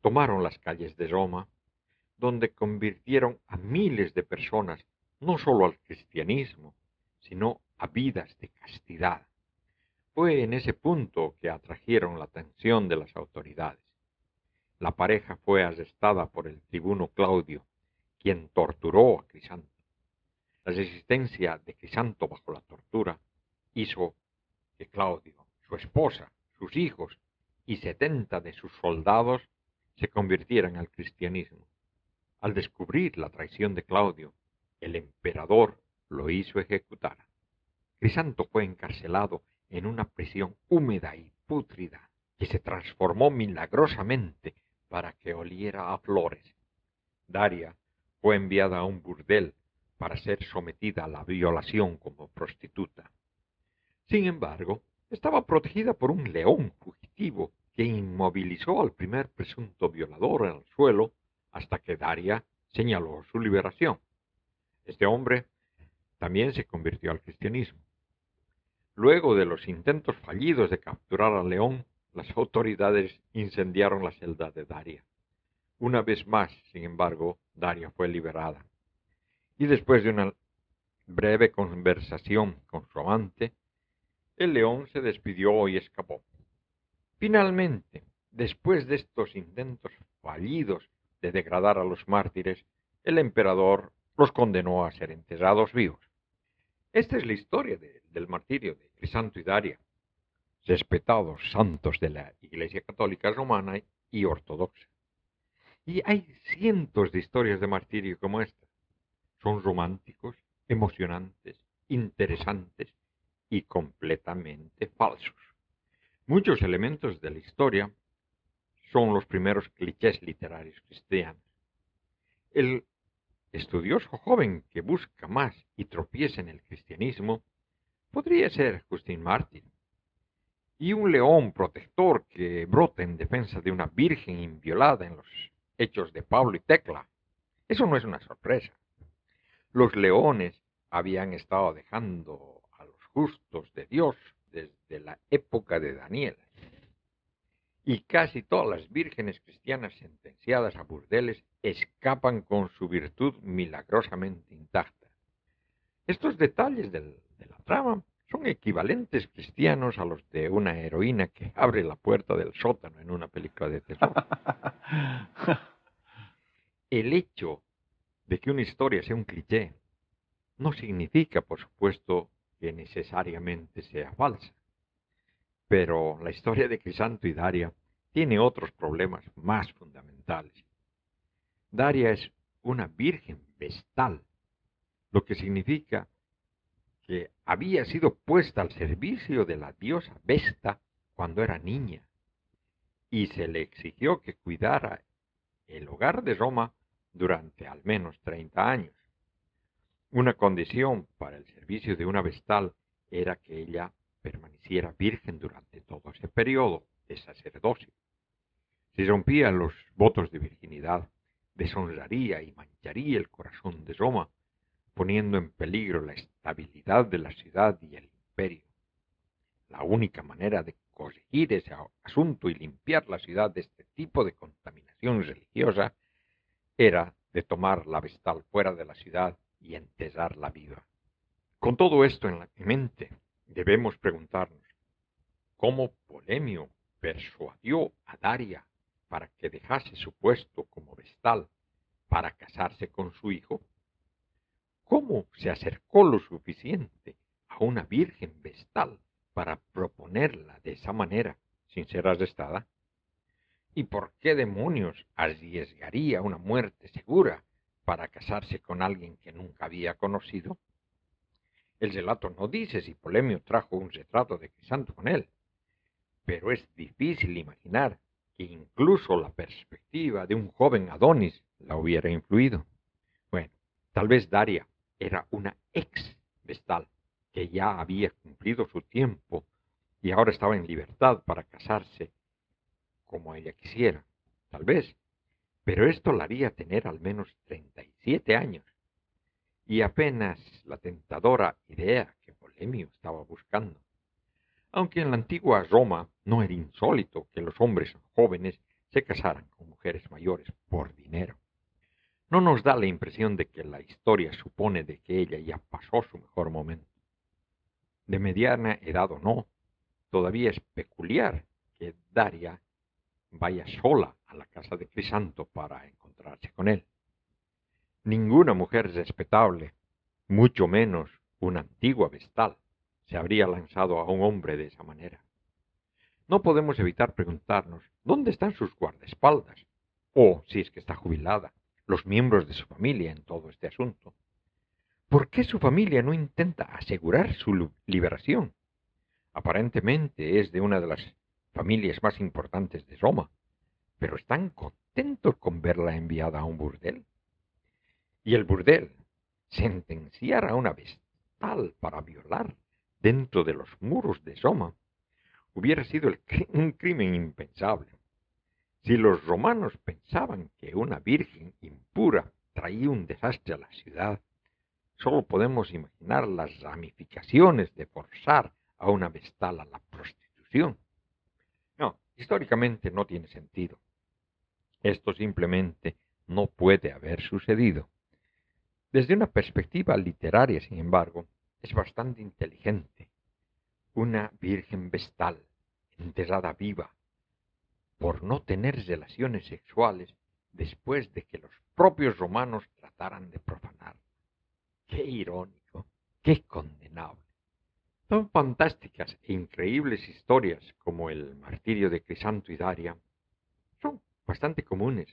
tomaron las calles de Roma, donde convirtieron a miles de personas no solo al cristianismo, sino a vidas de castidad. Fue en ese punto que atrajeron la atención de las autoridades. La pareja fue arrestada por el tribuno Claudio, quien torturó a Crisanto. La resistencia de Crisanto bajo la tortura hizo que Claudio, su esposa, sus hijos y setenta de sus soldados se convirtieran al cristianismo. Al descubrir la traición de Claudio, el emperador lo hizo ejecutar. Crisanto fue encarcelado en una prisión húmeda y pútrida que se transformó milagrosamente para que oliera a flores. Daria fue enviada a un burdel para ser sometida a la violación como prostituta. Sin embargo, estaba protegida por un león fugitivo que inmovilizó al primer presunto violador en el suelo hasta que Daria señaló su liberación. Este hombre también se convirtió al cristianismo. Luego de los intentos fallidos de capturar al león, las autoridades incendiaron la celda de Daria. Una vez más, sin embargo, Daria fue liberada y después de una breve conversación con su amante, el león se despidió y escapó. Finalmente, después de estos intentos fallidos de degradar a los mártires, el emperador los condenó a ser enterrados vivos. Esta es la historia del martirio de Crisanto y Daria, respetados santos de la Iglesia Católica Romana y Ortodoxa. Y hay cientos de historias de martirio como esta son románticos, emocionantes, interesantes y completamente falsos. Muchos elementos de la historia son los primeros clichés literarios cristianos. El estudioso joven que busca más y tropieza en el cristianismo podría ser Justin Martin. Y un león protector que brota en defensa de una virgen inviolada en los hechos de Pablo y Tecla. Eso no es una sorpresa. Los leones habían estado dejando a los justos de Dios desde la época de Daniel. Y casi todas las vírgenes cristianas sentenciadas a burdeles escapan con su virtud milagrosamente intacta. Estos detalles de la trama son equivalentes cristianos a los de una heroína que abre la puerta del sótano en una película de terror. [LAUGHS] El hecho de que una historia sea un cliché no significa, por supuesto, que necesariamente sea falsa. Pero la historia de Crisanto y Daria tiene otros problemas más fundamentales. Daria es una virgen vestal, lo que significa que había sido puesta al servicio de la diosa Vesta cuando era niña, y se le exigió que cuidara el hogar de Roma durante al menos 30 años. Una condición para el servicio de una vestal era que ella permaneciera virgen durante todo ese periodo de sacerdocio. Si rompía los votos de virginidad, deshonraría y mancharía el corazón de Roma, poniendo en peligro la estabilidad de la ciudad y el imperio. La única manera de corregir ese asunto y limpiar la ciudad de este tipo de contaminación religiosa era de tomar la vestal fuera de la ciudad y enterrarla viva. Con todo esto en la mente, debemos preguntarnos, ¿cómo Polemio persuadió a Daria para que dejase su puesto como vestal para casarse con su hijo? ¿Cómo se acercó lo suficiente a una virgen vestal para proponerla de esa manera sin ser arrestada? ¿Y por qué demonios arriesgaría una muerte segura para casarse con alguien que nunca había conocido? El relato no dice si Polemio trajo un retrato de Crisanto con él, pero es difícil imaginar que incluso la perspectiva de un joven Adonis la hubiera influido. Bueno, tal vez Daria era una ex vestal, que ya había cumplido su tiempo y ahora estaba en libertad para casarse como ella quisiera, tal vez, pero esto la haría tener al menos 37 años y apenas la tentadora idea que Polemio estaba buscando. Aunque en la antigua Roma no era insólito que los hombres jóvenes se casaran con mujeres mayores por dinero. No nos da la impresión de que la historia supone de que ella ya pasó su mejor momento. De mediana edad o no, todavía es peculiar que Daria vaya sola a la casa de Crisanto para encontrarse con él. Ninguna mujer respetable, mucho menos una antigua vestal, se habría lanzado a un hombre de esa manera. No podemos evitar preguntarnos dónde están sus guardaespaldas, o, si es que está jubilada, los miembros de su familia en todo este asunto. ¿Por qué su familia no intenta asegurar su liberación? Aparentemente es de una de las familias más importantes de Roma, pero están contentos con verla enviada a un burdel y el burdel sentenciar a una vestal para violar dentro de los muros de Soma hubiera sido un crimen impensable. Si los romanos pensaban que una virgen impura traía un desastre a la ciudad, solo podemos imaginar las ramificaciones de forzar a una vestal a la prostitución. No, históricamente no tiene sentido. Esto simplemente no puede haber sucedido. Desde una perspectiva literaria, sin embargo, es bastante inteligente. Una virgen vestal, enterrada viva, por no tener relaciones sexuales después de que los propios romanos trataran de profanar. Qué irónico, qué condenable. Son fantásticas e increíbles historias como el martirio de Crisanto y Daria. Son bastante comunes.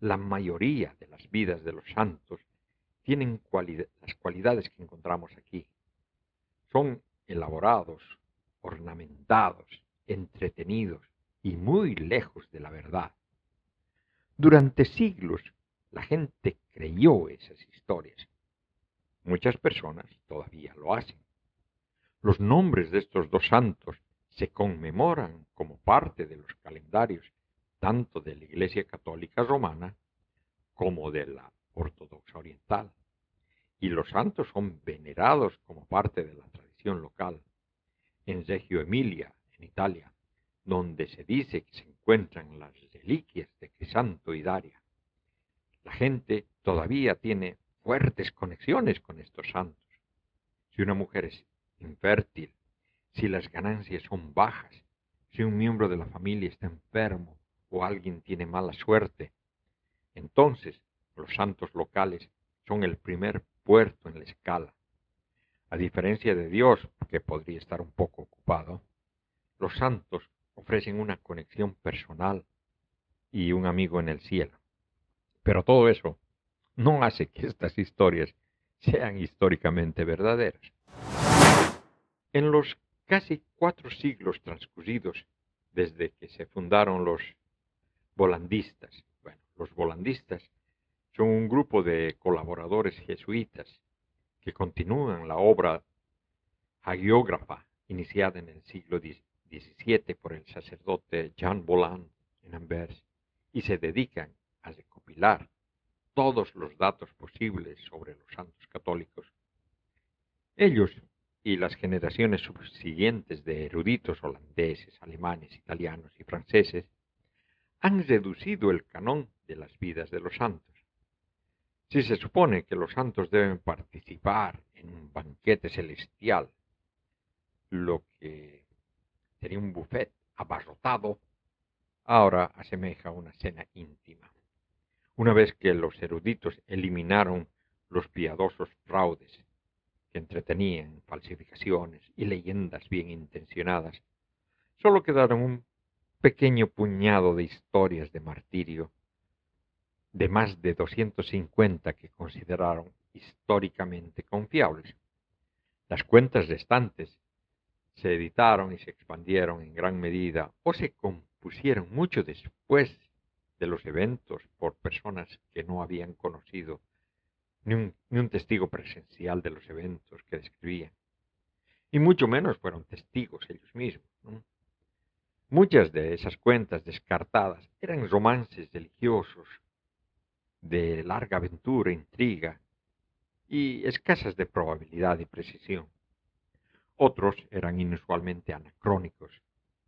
La mayoría de las vidas de los santos tienen las cualidades que encontramos aquí. Son elaborados, ornamentados, entretenidos y muy lejos de la verdad. Durante siglos la gente creyó esas historias. Muchas personas todavía lo hacen. Los nombres de estos dos santos se conmemoran como parte de los calendarios tanto de la Iglesia Católica Romana como de la ortodoxa oriental, y los santos son venerados como parte de la tradición local. En Reggio Emilia, en Italia, donde se dice que se encuentran las reliquias de Crisanto y Daria, la gente todavía tiene fuertes conexiones con estos santos. Si una mujer es infértil, si las ganancias son bajas, si un miembro de la familia está enfermo o alguien tiene mala suerte, entonces los santos locales son el primer puerto en la escala. A diferencia de Dios, que podría estar un poco ocupado, los santos ofrecen una conexión personal y un amigo en el cielo. Pero todo eso no hace que estas historias sean históricamente verdaderas. En los casi cuatro siglos transcurridos desde que se fundaron los volandistas, bueno, los volandistas son un grupo de colaboradores jesuitas que continúan la obra hagiógrafa iniciada en el siglo XVII por el sacerdote Jean Boland en Anvers y se dedican a recopilar todos los datos posibles sobre los santos católicos. Ellos y las generaciones subsiguientes de eruditos holandeses, alemanes, italianos y franceses han reducido el canón de las vidas de los santos si se supone que los santos deben participar en un banquete celestial, lo que sería un buffet abarrotado, ahora asemeja una cena íntima. Una vez que los eruditos eliminaron los piadosos fraudes que entretenían falsificaciones y leyendas bien intencionadas, solo quedaron un pequeño puñado de historias de martirio de más de 250 que consideraron históricamente confiables. Las cuentas restantes se editaron y se expandieron en gran medida o se compusieron mucho después de los eventos por personas que no habían conocido ni un, testigo presencial de los eventos que describían. Y mucho menos fueron testigos ellos mismos. Muchas de esas cuentas descartadas eran romances religiosos de larga aventura, intriga y escasas de probabilidad y precisión. Otros eran inusualmente anacrónicos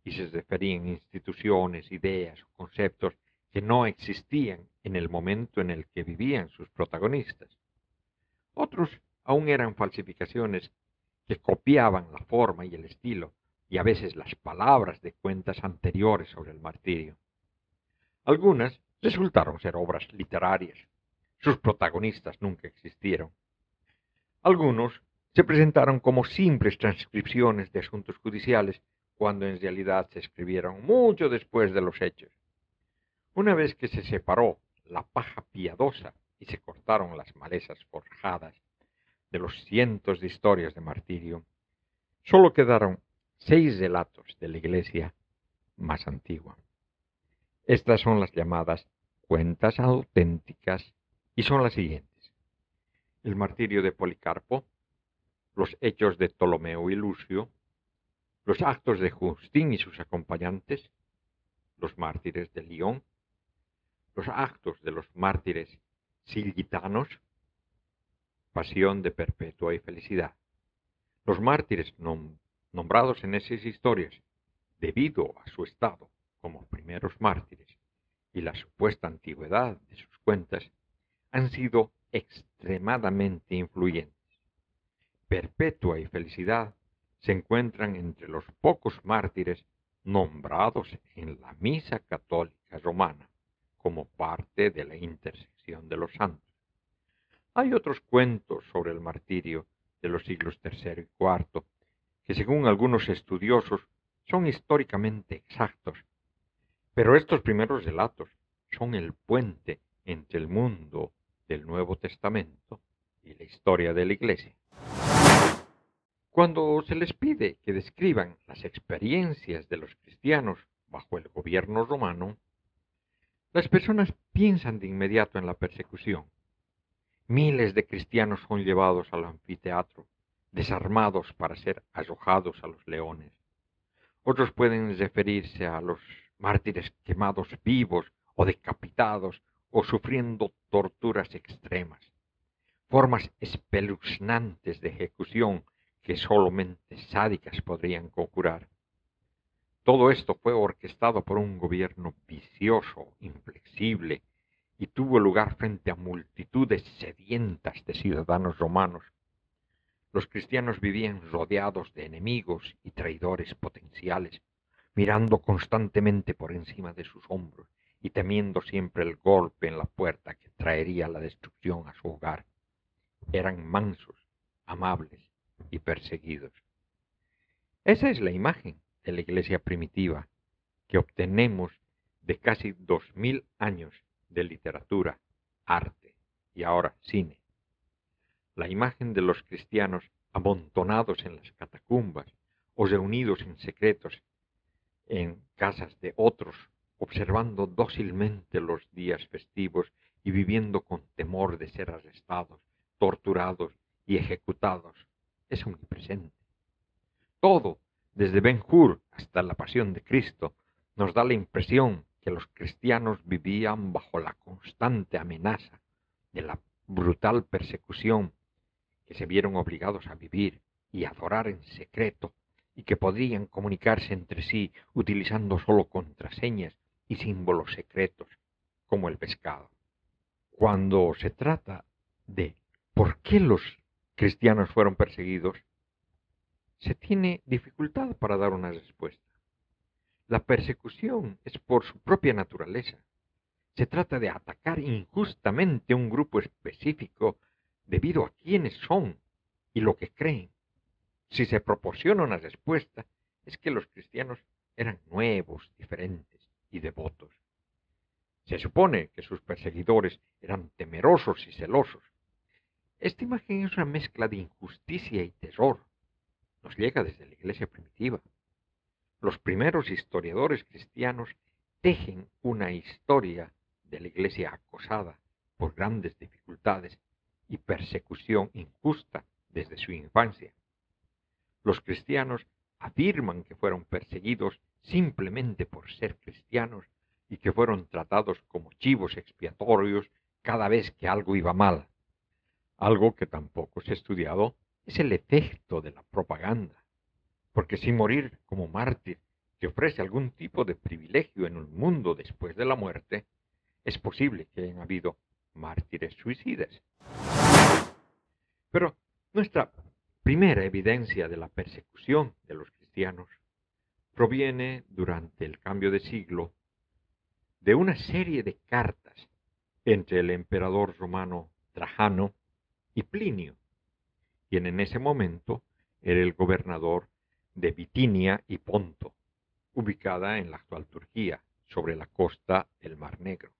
y se referían a instituciones, ideas o conceptos que no existían en el momento en el que vivían sus protagonistas. Otros aún eran falsificaciones que copiaban la forma y el estilo y a veces las palabras de cuentas anteriores sobre el martirio. Algunas resultaron ser obras literarias. Sus protagonistas nunca existieron. Algunos se presentaron como simples transcripciones de asuntos judiciales cuando en realidad se escribieron mucho después de los hechos. Una vez que se separó la paja piadosa y se cortaron las malezas forjadas de los cientos de historias de martirio, solo quedaron seis relatos de la iglesia más antigua. Estas son las llamadas cuentas auténticas y son las siguientes. El martirio de Policarpo, los hechos de Ptolomeo y Lucio, los actos de Justín y sus acompañantes, los mártires de León, los actos de los mártires silgitanos, pasión de perpetua y felicidad. Los mártires nombrados en esas historias, debido a su estado como primeros mártires y la supuesta antigüedad de sus cuentas, han sido extremadamente influyentes. Perpetua y felicidad se encuentran entre los pocos mártires nombrados en la Misa Católica Romana como parte de la intersección de los santos. Hay otros cuentos sobre el martirio de los siglos III y IV que según algunos estudiosos son históricamente exactos, pero estos primeros relatos son el puente entre el mundo del Nuevo Testamento y la historia de la Iglesia. Cuando se les pide que describan las experiencias de los cristianos bajo el gobierno romano, las personas piensan de inmediato en la persecución. Miles de cristianos son llevados al anfiteatro, desarmados para ser arrojados a los leones. Otros pueden referirse a los mártires quemados vivos o decapitados o sufriendo torturas extremas, formas espeluznantes de ejecución que solamente sádicas podrían conjurar. Todo esto fue orquestado por un gobierno vicioso, inflexible, y tuvo lugar frente a multitudes sedientas de ciudadanos romanos. Los cristianos vivían rodeados de enemigos y traidores potenciales, mirando constantemente por encima de sus hombros y temiendo siempre el golpe en la puerta que traería la destrucción a su hogar. Eran mansos, amables y perseguidos. Esa es la imagen de la iglesia primitiva que obtenemos de casi dos mil años de literatura, arte y ahora cine. La imagen de los cristianos amontonados en las catacumbas o reunidos en secretos en casas de otros, observando dócilmente los días festivos y viviendo con temor de ser arrestados, torturados y ejecutados, es omnipresente. Todo desde Ben Hur hasta la pasión de Cristo, nos da la impresión que los cristianos vivían bajo la constante amenaza de la brutal persecución que se vieron obligados a vivir y adorar en secreto y que podían comunicarse entre sí utilizando solo contraseñas y símbolos secretos, como el pescado. Cuando se trata de por qué los cristianos fueron perseguidos, se tiene dificultad para dar una respuesta. La persecución es por su propia naturaleza. Se trata de atacar injustamente un grupo específico debido a quiénes son y lo que creen. Si se proporciona una respuesta, es que los cristianos eran nuevos, diferentes y devotos. Se supone que sus perseguidores eran temerosos y celosos. Esta imagen es una mezcla de injusticia y terror nos llega desde la iglesia primitiva. Los primeros historiadores cristianos tejen una historia de la iglesia acosada por grandes dificultades y persecución injusta desde su infancia. Los cristianos afirman que fueron perseguidos simplemente por ser cristianos y que fueron tratados como chivos expiatorios cada vez que algo iba mal. Algo que tampoco se ha estudiado es el efecto de la propaganda, porque si morir como mártir te ofrece algún tipo de privilegio en un mundo después de la muerte, es posible que hayan habido mártires suicidas. Pero nuestra primera evidencia de la persecución de los cristianos proviene durante el cambio de siglo de una serie de cartas entre el emperador romano Trajano y Plinio, quien en ese momento era el gobernador de Bitinia y Ponto, ubicada en la actual Turquía, sobre la costa del Mar Negro.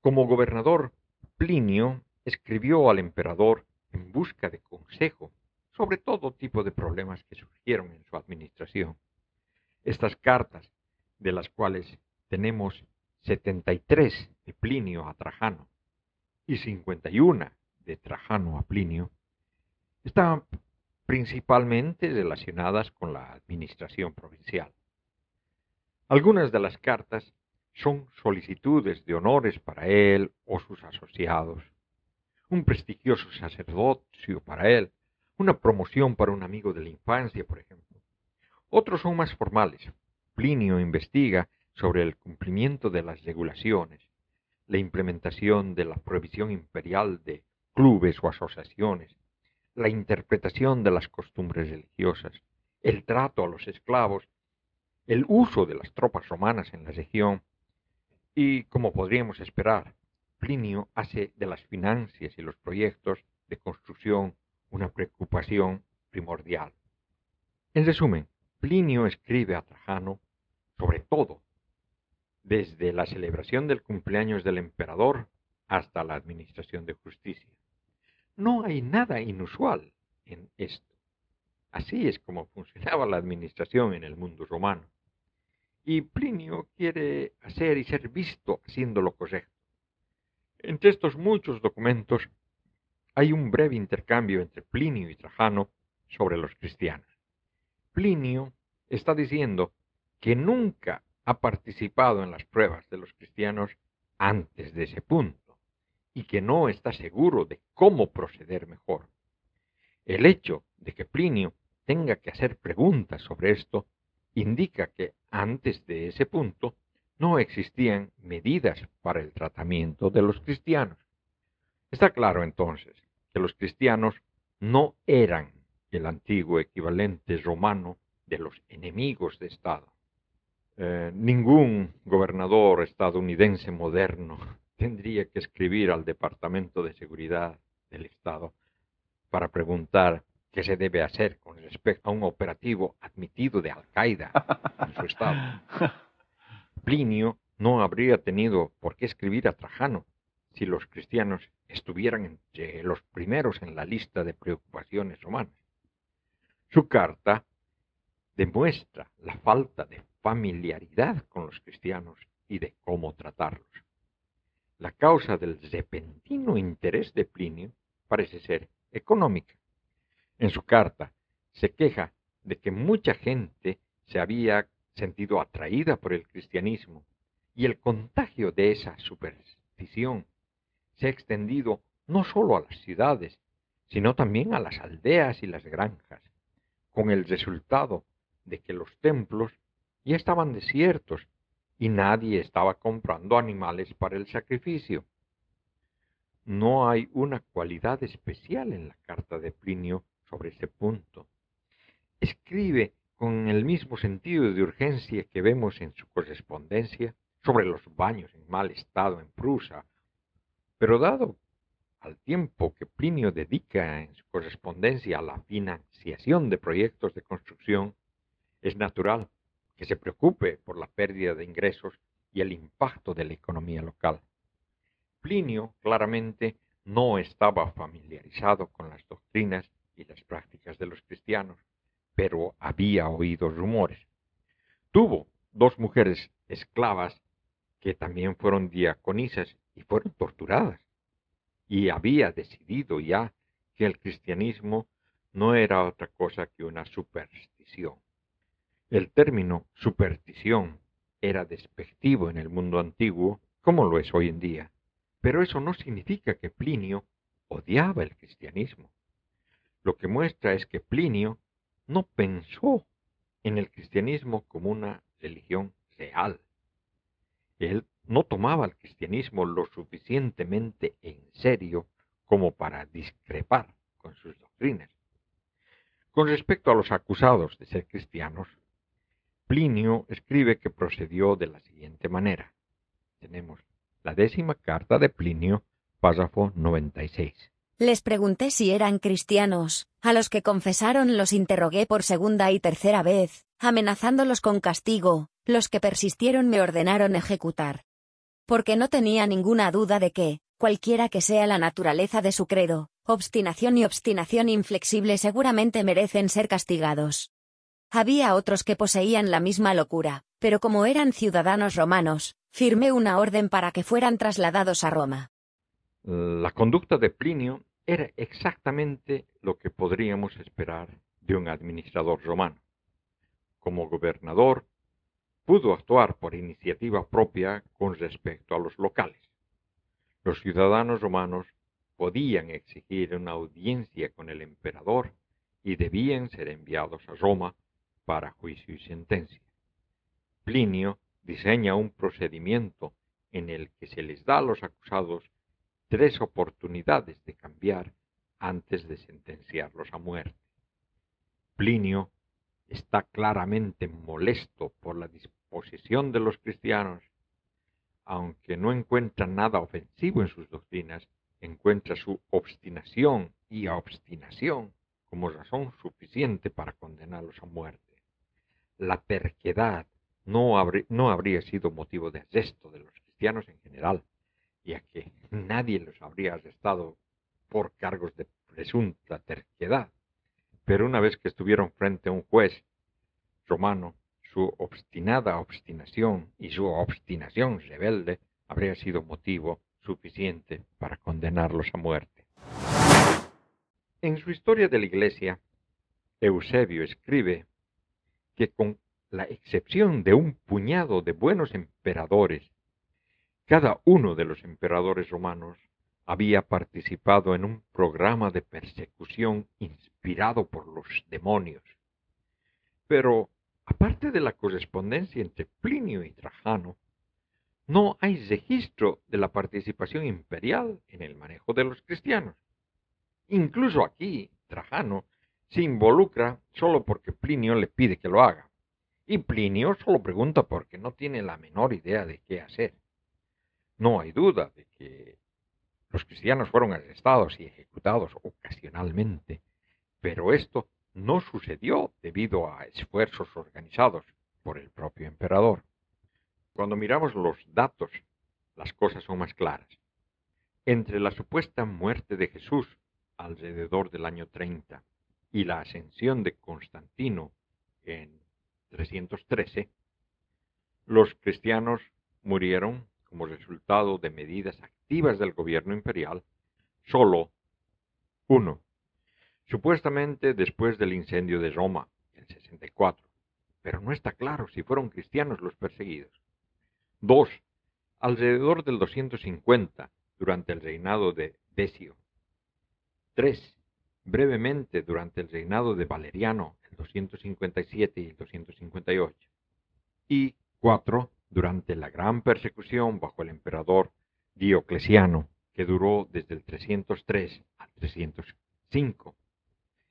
Como gobernador, Plinio escribió al emperador en busca de consejo sobre todo tipo de problemas que surgieron en su administración. Estas cartas, de las cuales tenemos 73 de Plinio a Trajano y 51 de Trajano a Plinio, estaban principalmente relacionadas con la administración provincial. Algunas de las cartas son solicitudes de honores para él o sus asociados, un prestigioso sacerdocio para él, una promoción para un amigo de la infancia, por ejemplo. Otros son más formales. Plinio investiga sobre el cumplimiento de las regulaciones, la implementación de la prohibición imperial de clubes o asociaciones, la interpretación de las costumbres religiosas, el trato a los esclavos, el uso de las tropas romanas en la región y, como podríamos esperar, Plinio hace de las finanzas y los proyectos de construcción una preocupación primordial. En resumen, Plinio escribe a Trajano sobre todo, desde la celebración del cumpleaños del emperador hasta la administración de justicia. No hay nada inusual en esto. Así es como [LAUGHS] funcionaba la administración en el mundo romano. Y Plinio quiere hacer y ser visto haciendo lo correcto. Entre estos muchos documentos hay un breve intercambio entre Plinio y Trajano sobre los cristianos. Plinio está diciendo que nunca ha participado en las pruebas de los cristianos antes de ese punto y que no está seguro de cómo proceder mejor. El hecho de que Plinio tenga que hacer preguntas sobre esto indica que antes de ese punto no existían medidas para el tratamiento de los cristianos. Está claro entonces que los cristianos no eran el antiguo equivalente romano de los enemigos de Estado. Eh, ningún gobernador estadounidense moderno tendría que escribir al Departamento de Seguridad del Estado para preguntar qué se debe hacer con respecto a un operativo admitido de Al-Qaeda en su estado. [LAUGHS] Plinio no habría tenido por qué escribir a Trajano si los cristianos estuvieran entre los primeros en la lista de preocupaciones romanas. Su carta demuestra la falta de familiaridad con los cristianos y de cómo tratarlos. La causa del repentino interés de Plinio parece ser económica. En su carta se queja de que mucha gente se había sentido atraída por el cristianismo y el contagio de esa superstición se ha extendido no solo a las ciudades, sino también a las aldeas y las granjas, con el resultado de que los templos ya estaban desiertos y nadie estaba comprando animales para el sacrificio. No hay una cualidad especial en la carta de Plinio sobre ese punto. Escribe con el mismo sentido de urgencia que vemos en su correspondencia sobre los baños en mal estado en Prusa pero dado al tiempo que Plinio dedica en su correspondencia a la financiación de proyectos de construcción, es natural que se preocupe por la pérdida de ingresos y el impacto de la economía local. Plinio claramente no estaba familiarizado con las doctrinas y las prácticas de los cristianos, pero había oído rumores. Tuvo dos mujeres esclavas que también fueron diaconisas y fueron torturadas. y había decidido ya que el cristianismo no era otra cosa que una superstición. El término superstición era despectivo en el mundo antiguo, como lo es hoy en día, pero eso no significa que Plinio odiaba el cristianismo. Lo que muestra es que Plinio no pensó en el cristianismo como una religión real. Él no tomaba el cristianismo lo suficientemente en serio como para discrepar con sus doctrinas. Con respecto a los acusados de ser cristianos, Plinio escribe que procedió de la siguiente manera. Tenemos la décima carta de Plinio, párrafo 96. Les pregunté si eran cristianos, a los que confesaron los interrogué por segunda y tercera vez, amenazándolos con castigo, los que persistieron me ordenaron ejecutar. Porque no tenía ninguna duda de que, cualquiera que sea la naturaleza de su credo, obstinación y obstinación inflexible seguramente merecen ser castigados. Había otros que poseían la misma locura, pero como eran ciudadanos romanos, firmé una orden para que fueran trasladados a Roma. La conducta de Plinio era exactamente lo que podríamos esperar de un administrador romano. Como gobernador, pudo actuar por iniciativa propia con respecto a los locales. Los ciudadanos romanos podían exigir una audiencia con el emperador y debían ser enviados a Roma para juicio y sentencia. Plinio diseña un procedimiento en el que se les da a los acusados tres oportunidades de cambiar antes de sentenciarlos a muerte. Plinio está claramente molesto por la disposición de los cristianos, aunque no encuentra nada ofensivo en sus doctrinas, encuentra su obstinación y obstinación como razón suficiente para condenarlos a muerte. La terquedad no, habría sido motivo de arresto de los cristianos en general, ya que nadie los habría arrestado por cargos de presunta terquedad. Pero una vez que estuvieron frente a un juez romano, su obstinada obstinación y su obstinación rebelde habría sido motivo suficiente para condenarlos a muerte. En su historia de la Iglesia, Eusebio escribe que con la excepción de un puñado de buenos emperadores cada uno de los emperadores romanos había participado en un programa de persecución inspirado por los demonios. Pero, aparte de la correspondencia entre Plinio y Trajano, no hay registro de la participación imperial en el manejo de los cristianos. Incluso aquí, Trajano se involucra solo porque Plinio le pide que lo haga. Y Plinio solo pregunta porque no tiene la menor idea de qué hacer. No hay duda de que los cristianos fueron arrestados y ejecutados ocasionalmente, pero esto no sucedió debido a esfuerzos organizados por el propio emperador. Cuando miramos los datos, las cosas son más claras. Entre la supuesta muerte de Jesús alrededor del año 30 y la ascensión de Constantino en 313, los cristianos murieron como resultado de medidas activas del gobierno imperial, solo uno, supuestamente después del incendio de Roma, en 64, pero no está claro si fueron cristianos los perseguidos. Dos, alrededor del 250, durante el reinado de Decio. Tres, brevemente durante el reinado de Valeriano, el 257 y el 258. Y cuatro, durante la gran persecución bajo el emperador Diocleciano, que duró desde el 303 al 305,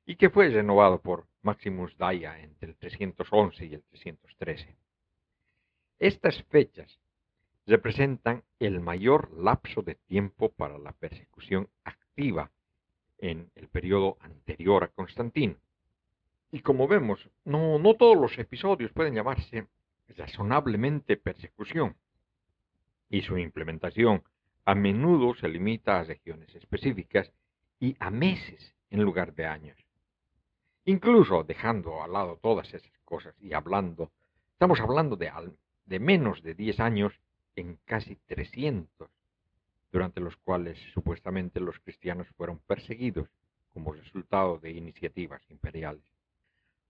y que fue renovado por Maximus Daia entre el 311 y el 313. Estas fechas representan el mayor lapso de tiempo para la persecución activa en el periodo anterior a Constantino. Y como vemos, no, no todos los episodios pueden llamarse razonablemente persecución, y su implementación a menudo se limita a regiones específicas y a meses en lugar de años. Incluso dejando al lado todas esas cosas y hablando, estamos hablando de, de menos de 10 años en casi 300. Durante los cuales supuestamente los cristianos fueron perseguidos como resultado de iniciativas imperiales.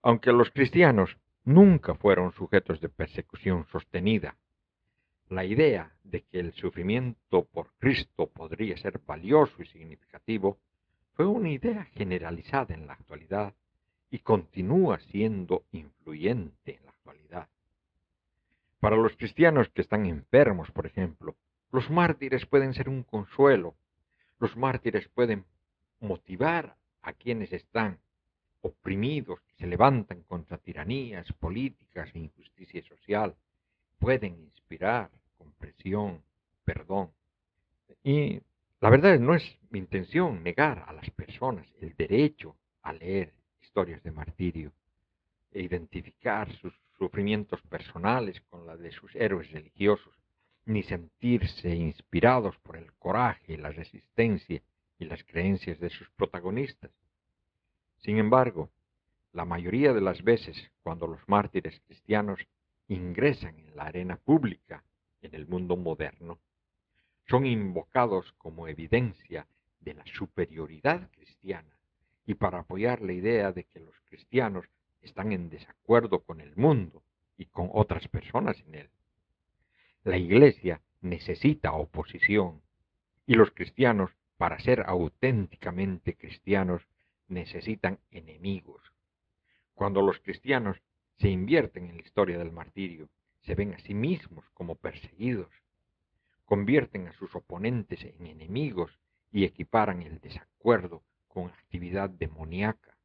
Aunque los cristianos nunca fueron sujetos de persecución sostenida, la idea de que el sufrimiento por Cristo podría ser valioso y significativo fue una idea generalizada en la actualidad y continúa siendo influyente en la actualidad. Para los cristianos que están enfermos, por ejemplo, los mártires pueden ser un consuelo. Los mártires pueden motivar a quienes están oprimidos, que se levantan contra tiranías políticas e injusticia social. Pueden inspirar comprensión, perdón. Y la verdad no es mi intención negar a las personas el derecho a leer historias de martirio e identificar sus sufrimientos personales con la de sus héroes religiosos ni sentirse inspirados por el coraje, la resistencia y las creencias de sus protagonistas. Sin embargo, la mayoría de las veces cuando los mártires cristianos ingresan en la arena pública en el mundo moderno, son invocados como evidencia de la superioridad cristiana y para apoyar la idea de que los cristianos están en desacuerdo con el mundo y con otras personas en él. La Iglesia necesita oposición y los cristianos, para ser auténticamente cristianos, necesitan enemigos. Cuando los cristianos se invierten en la historia del martirio, se ven a sí mismos como perseguidos, convierten a sus oponentes en enemigos y equiparan el desacuerdo con actividad demoníaca.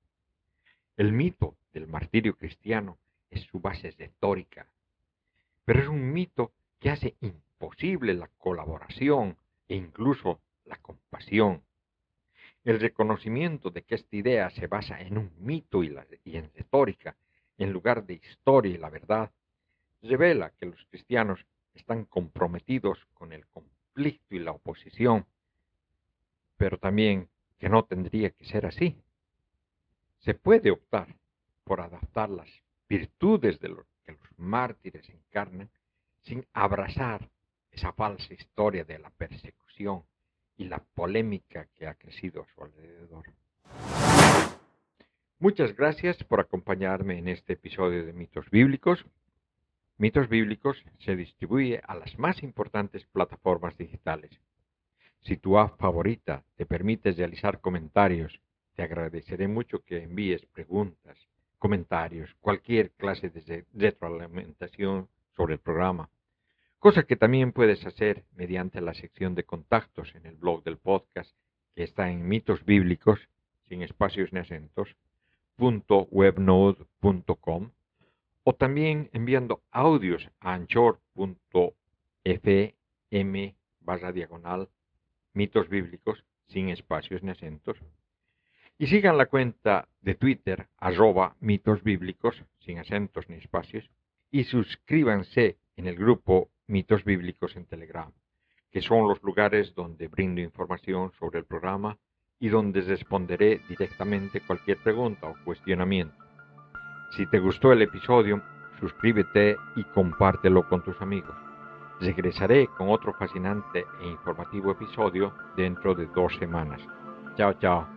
El mito del martirio cristiano es su base retórica, pero es un mito que hace imposible la colaboración e incluso la compasión. El reconocimiento de que esta idea se basa en un mito y, en retórica, en lugar de historia y la verdad, revela que los cristianos están comprometidos con el conflicto y la oposición, pero también que no tendría que ser así. Se puede optar por adaptar las virtudes de lo que los mártires encarnan sin abrazar esa falsa historia de la persecución y la polémica que ha crecido a su alrededor. Muchas gracias por acompañarme en este episodio de Mitos Bíblicos. Mitos Bíblicos se distribuye a las más importantes plataformas digitales. Si tu app favorita te permite realizar comentarios, te agradeceré mucho que envíes preguntas, comentarios, cualquier clase de retroalimentación sobre el programa cosa que también puedes hacer mediante la sección de contactos en el blog del podcast que está en mitos bíblicos sin espacios ni acentos .webnode.com o también enviando audios a anchor.fm barra diagonal mitos bíblicos sin espacios ni acentos. Y sigan la cuenta de Twitter arroba mitos bíblicos sin acentos ni espacios y suscríbanse en el grupo mitos bíblicos en Telegram, que son los lugares donde brindo información sobre el programa y donde responderé directamente cualquier pregunta o cuestionamiento. Si te gustó el episodio, suscríbete y compártelo con tus amigos. Regresaré con otro fascinante e informativo episodio dentro de dos semanas. Chao, chao.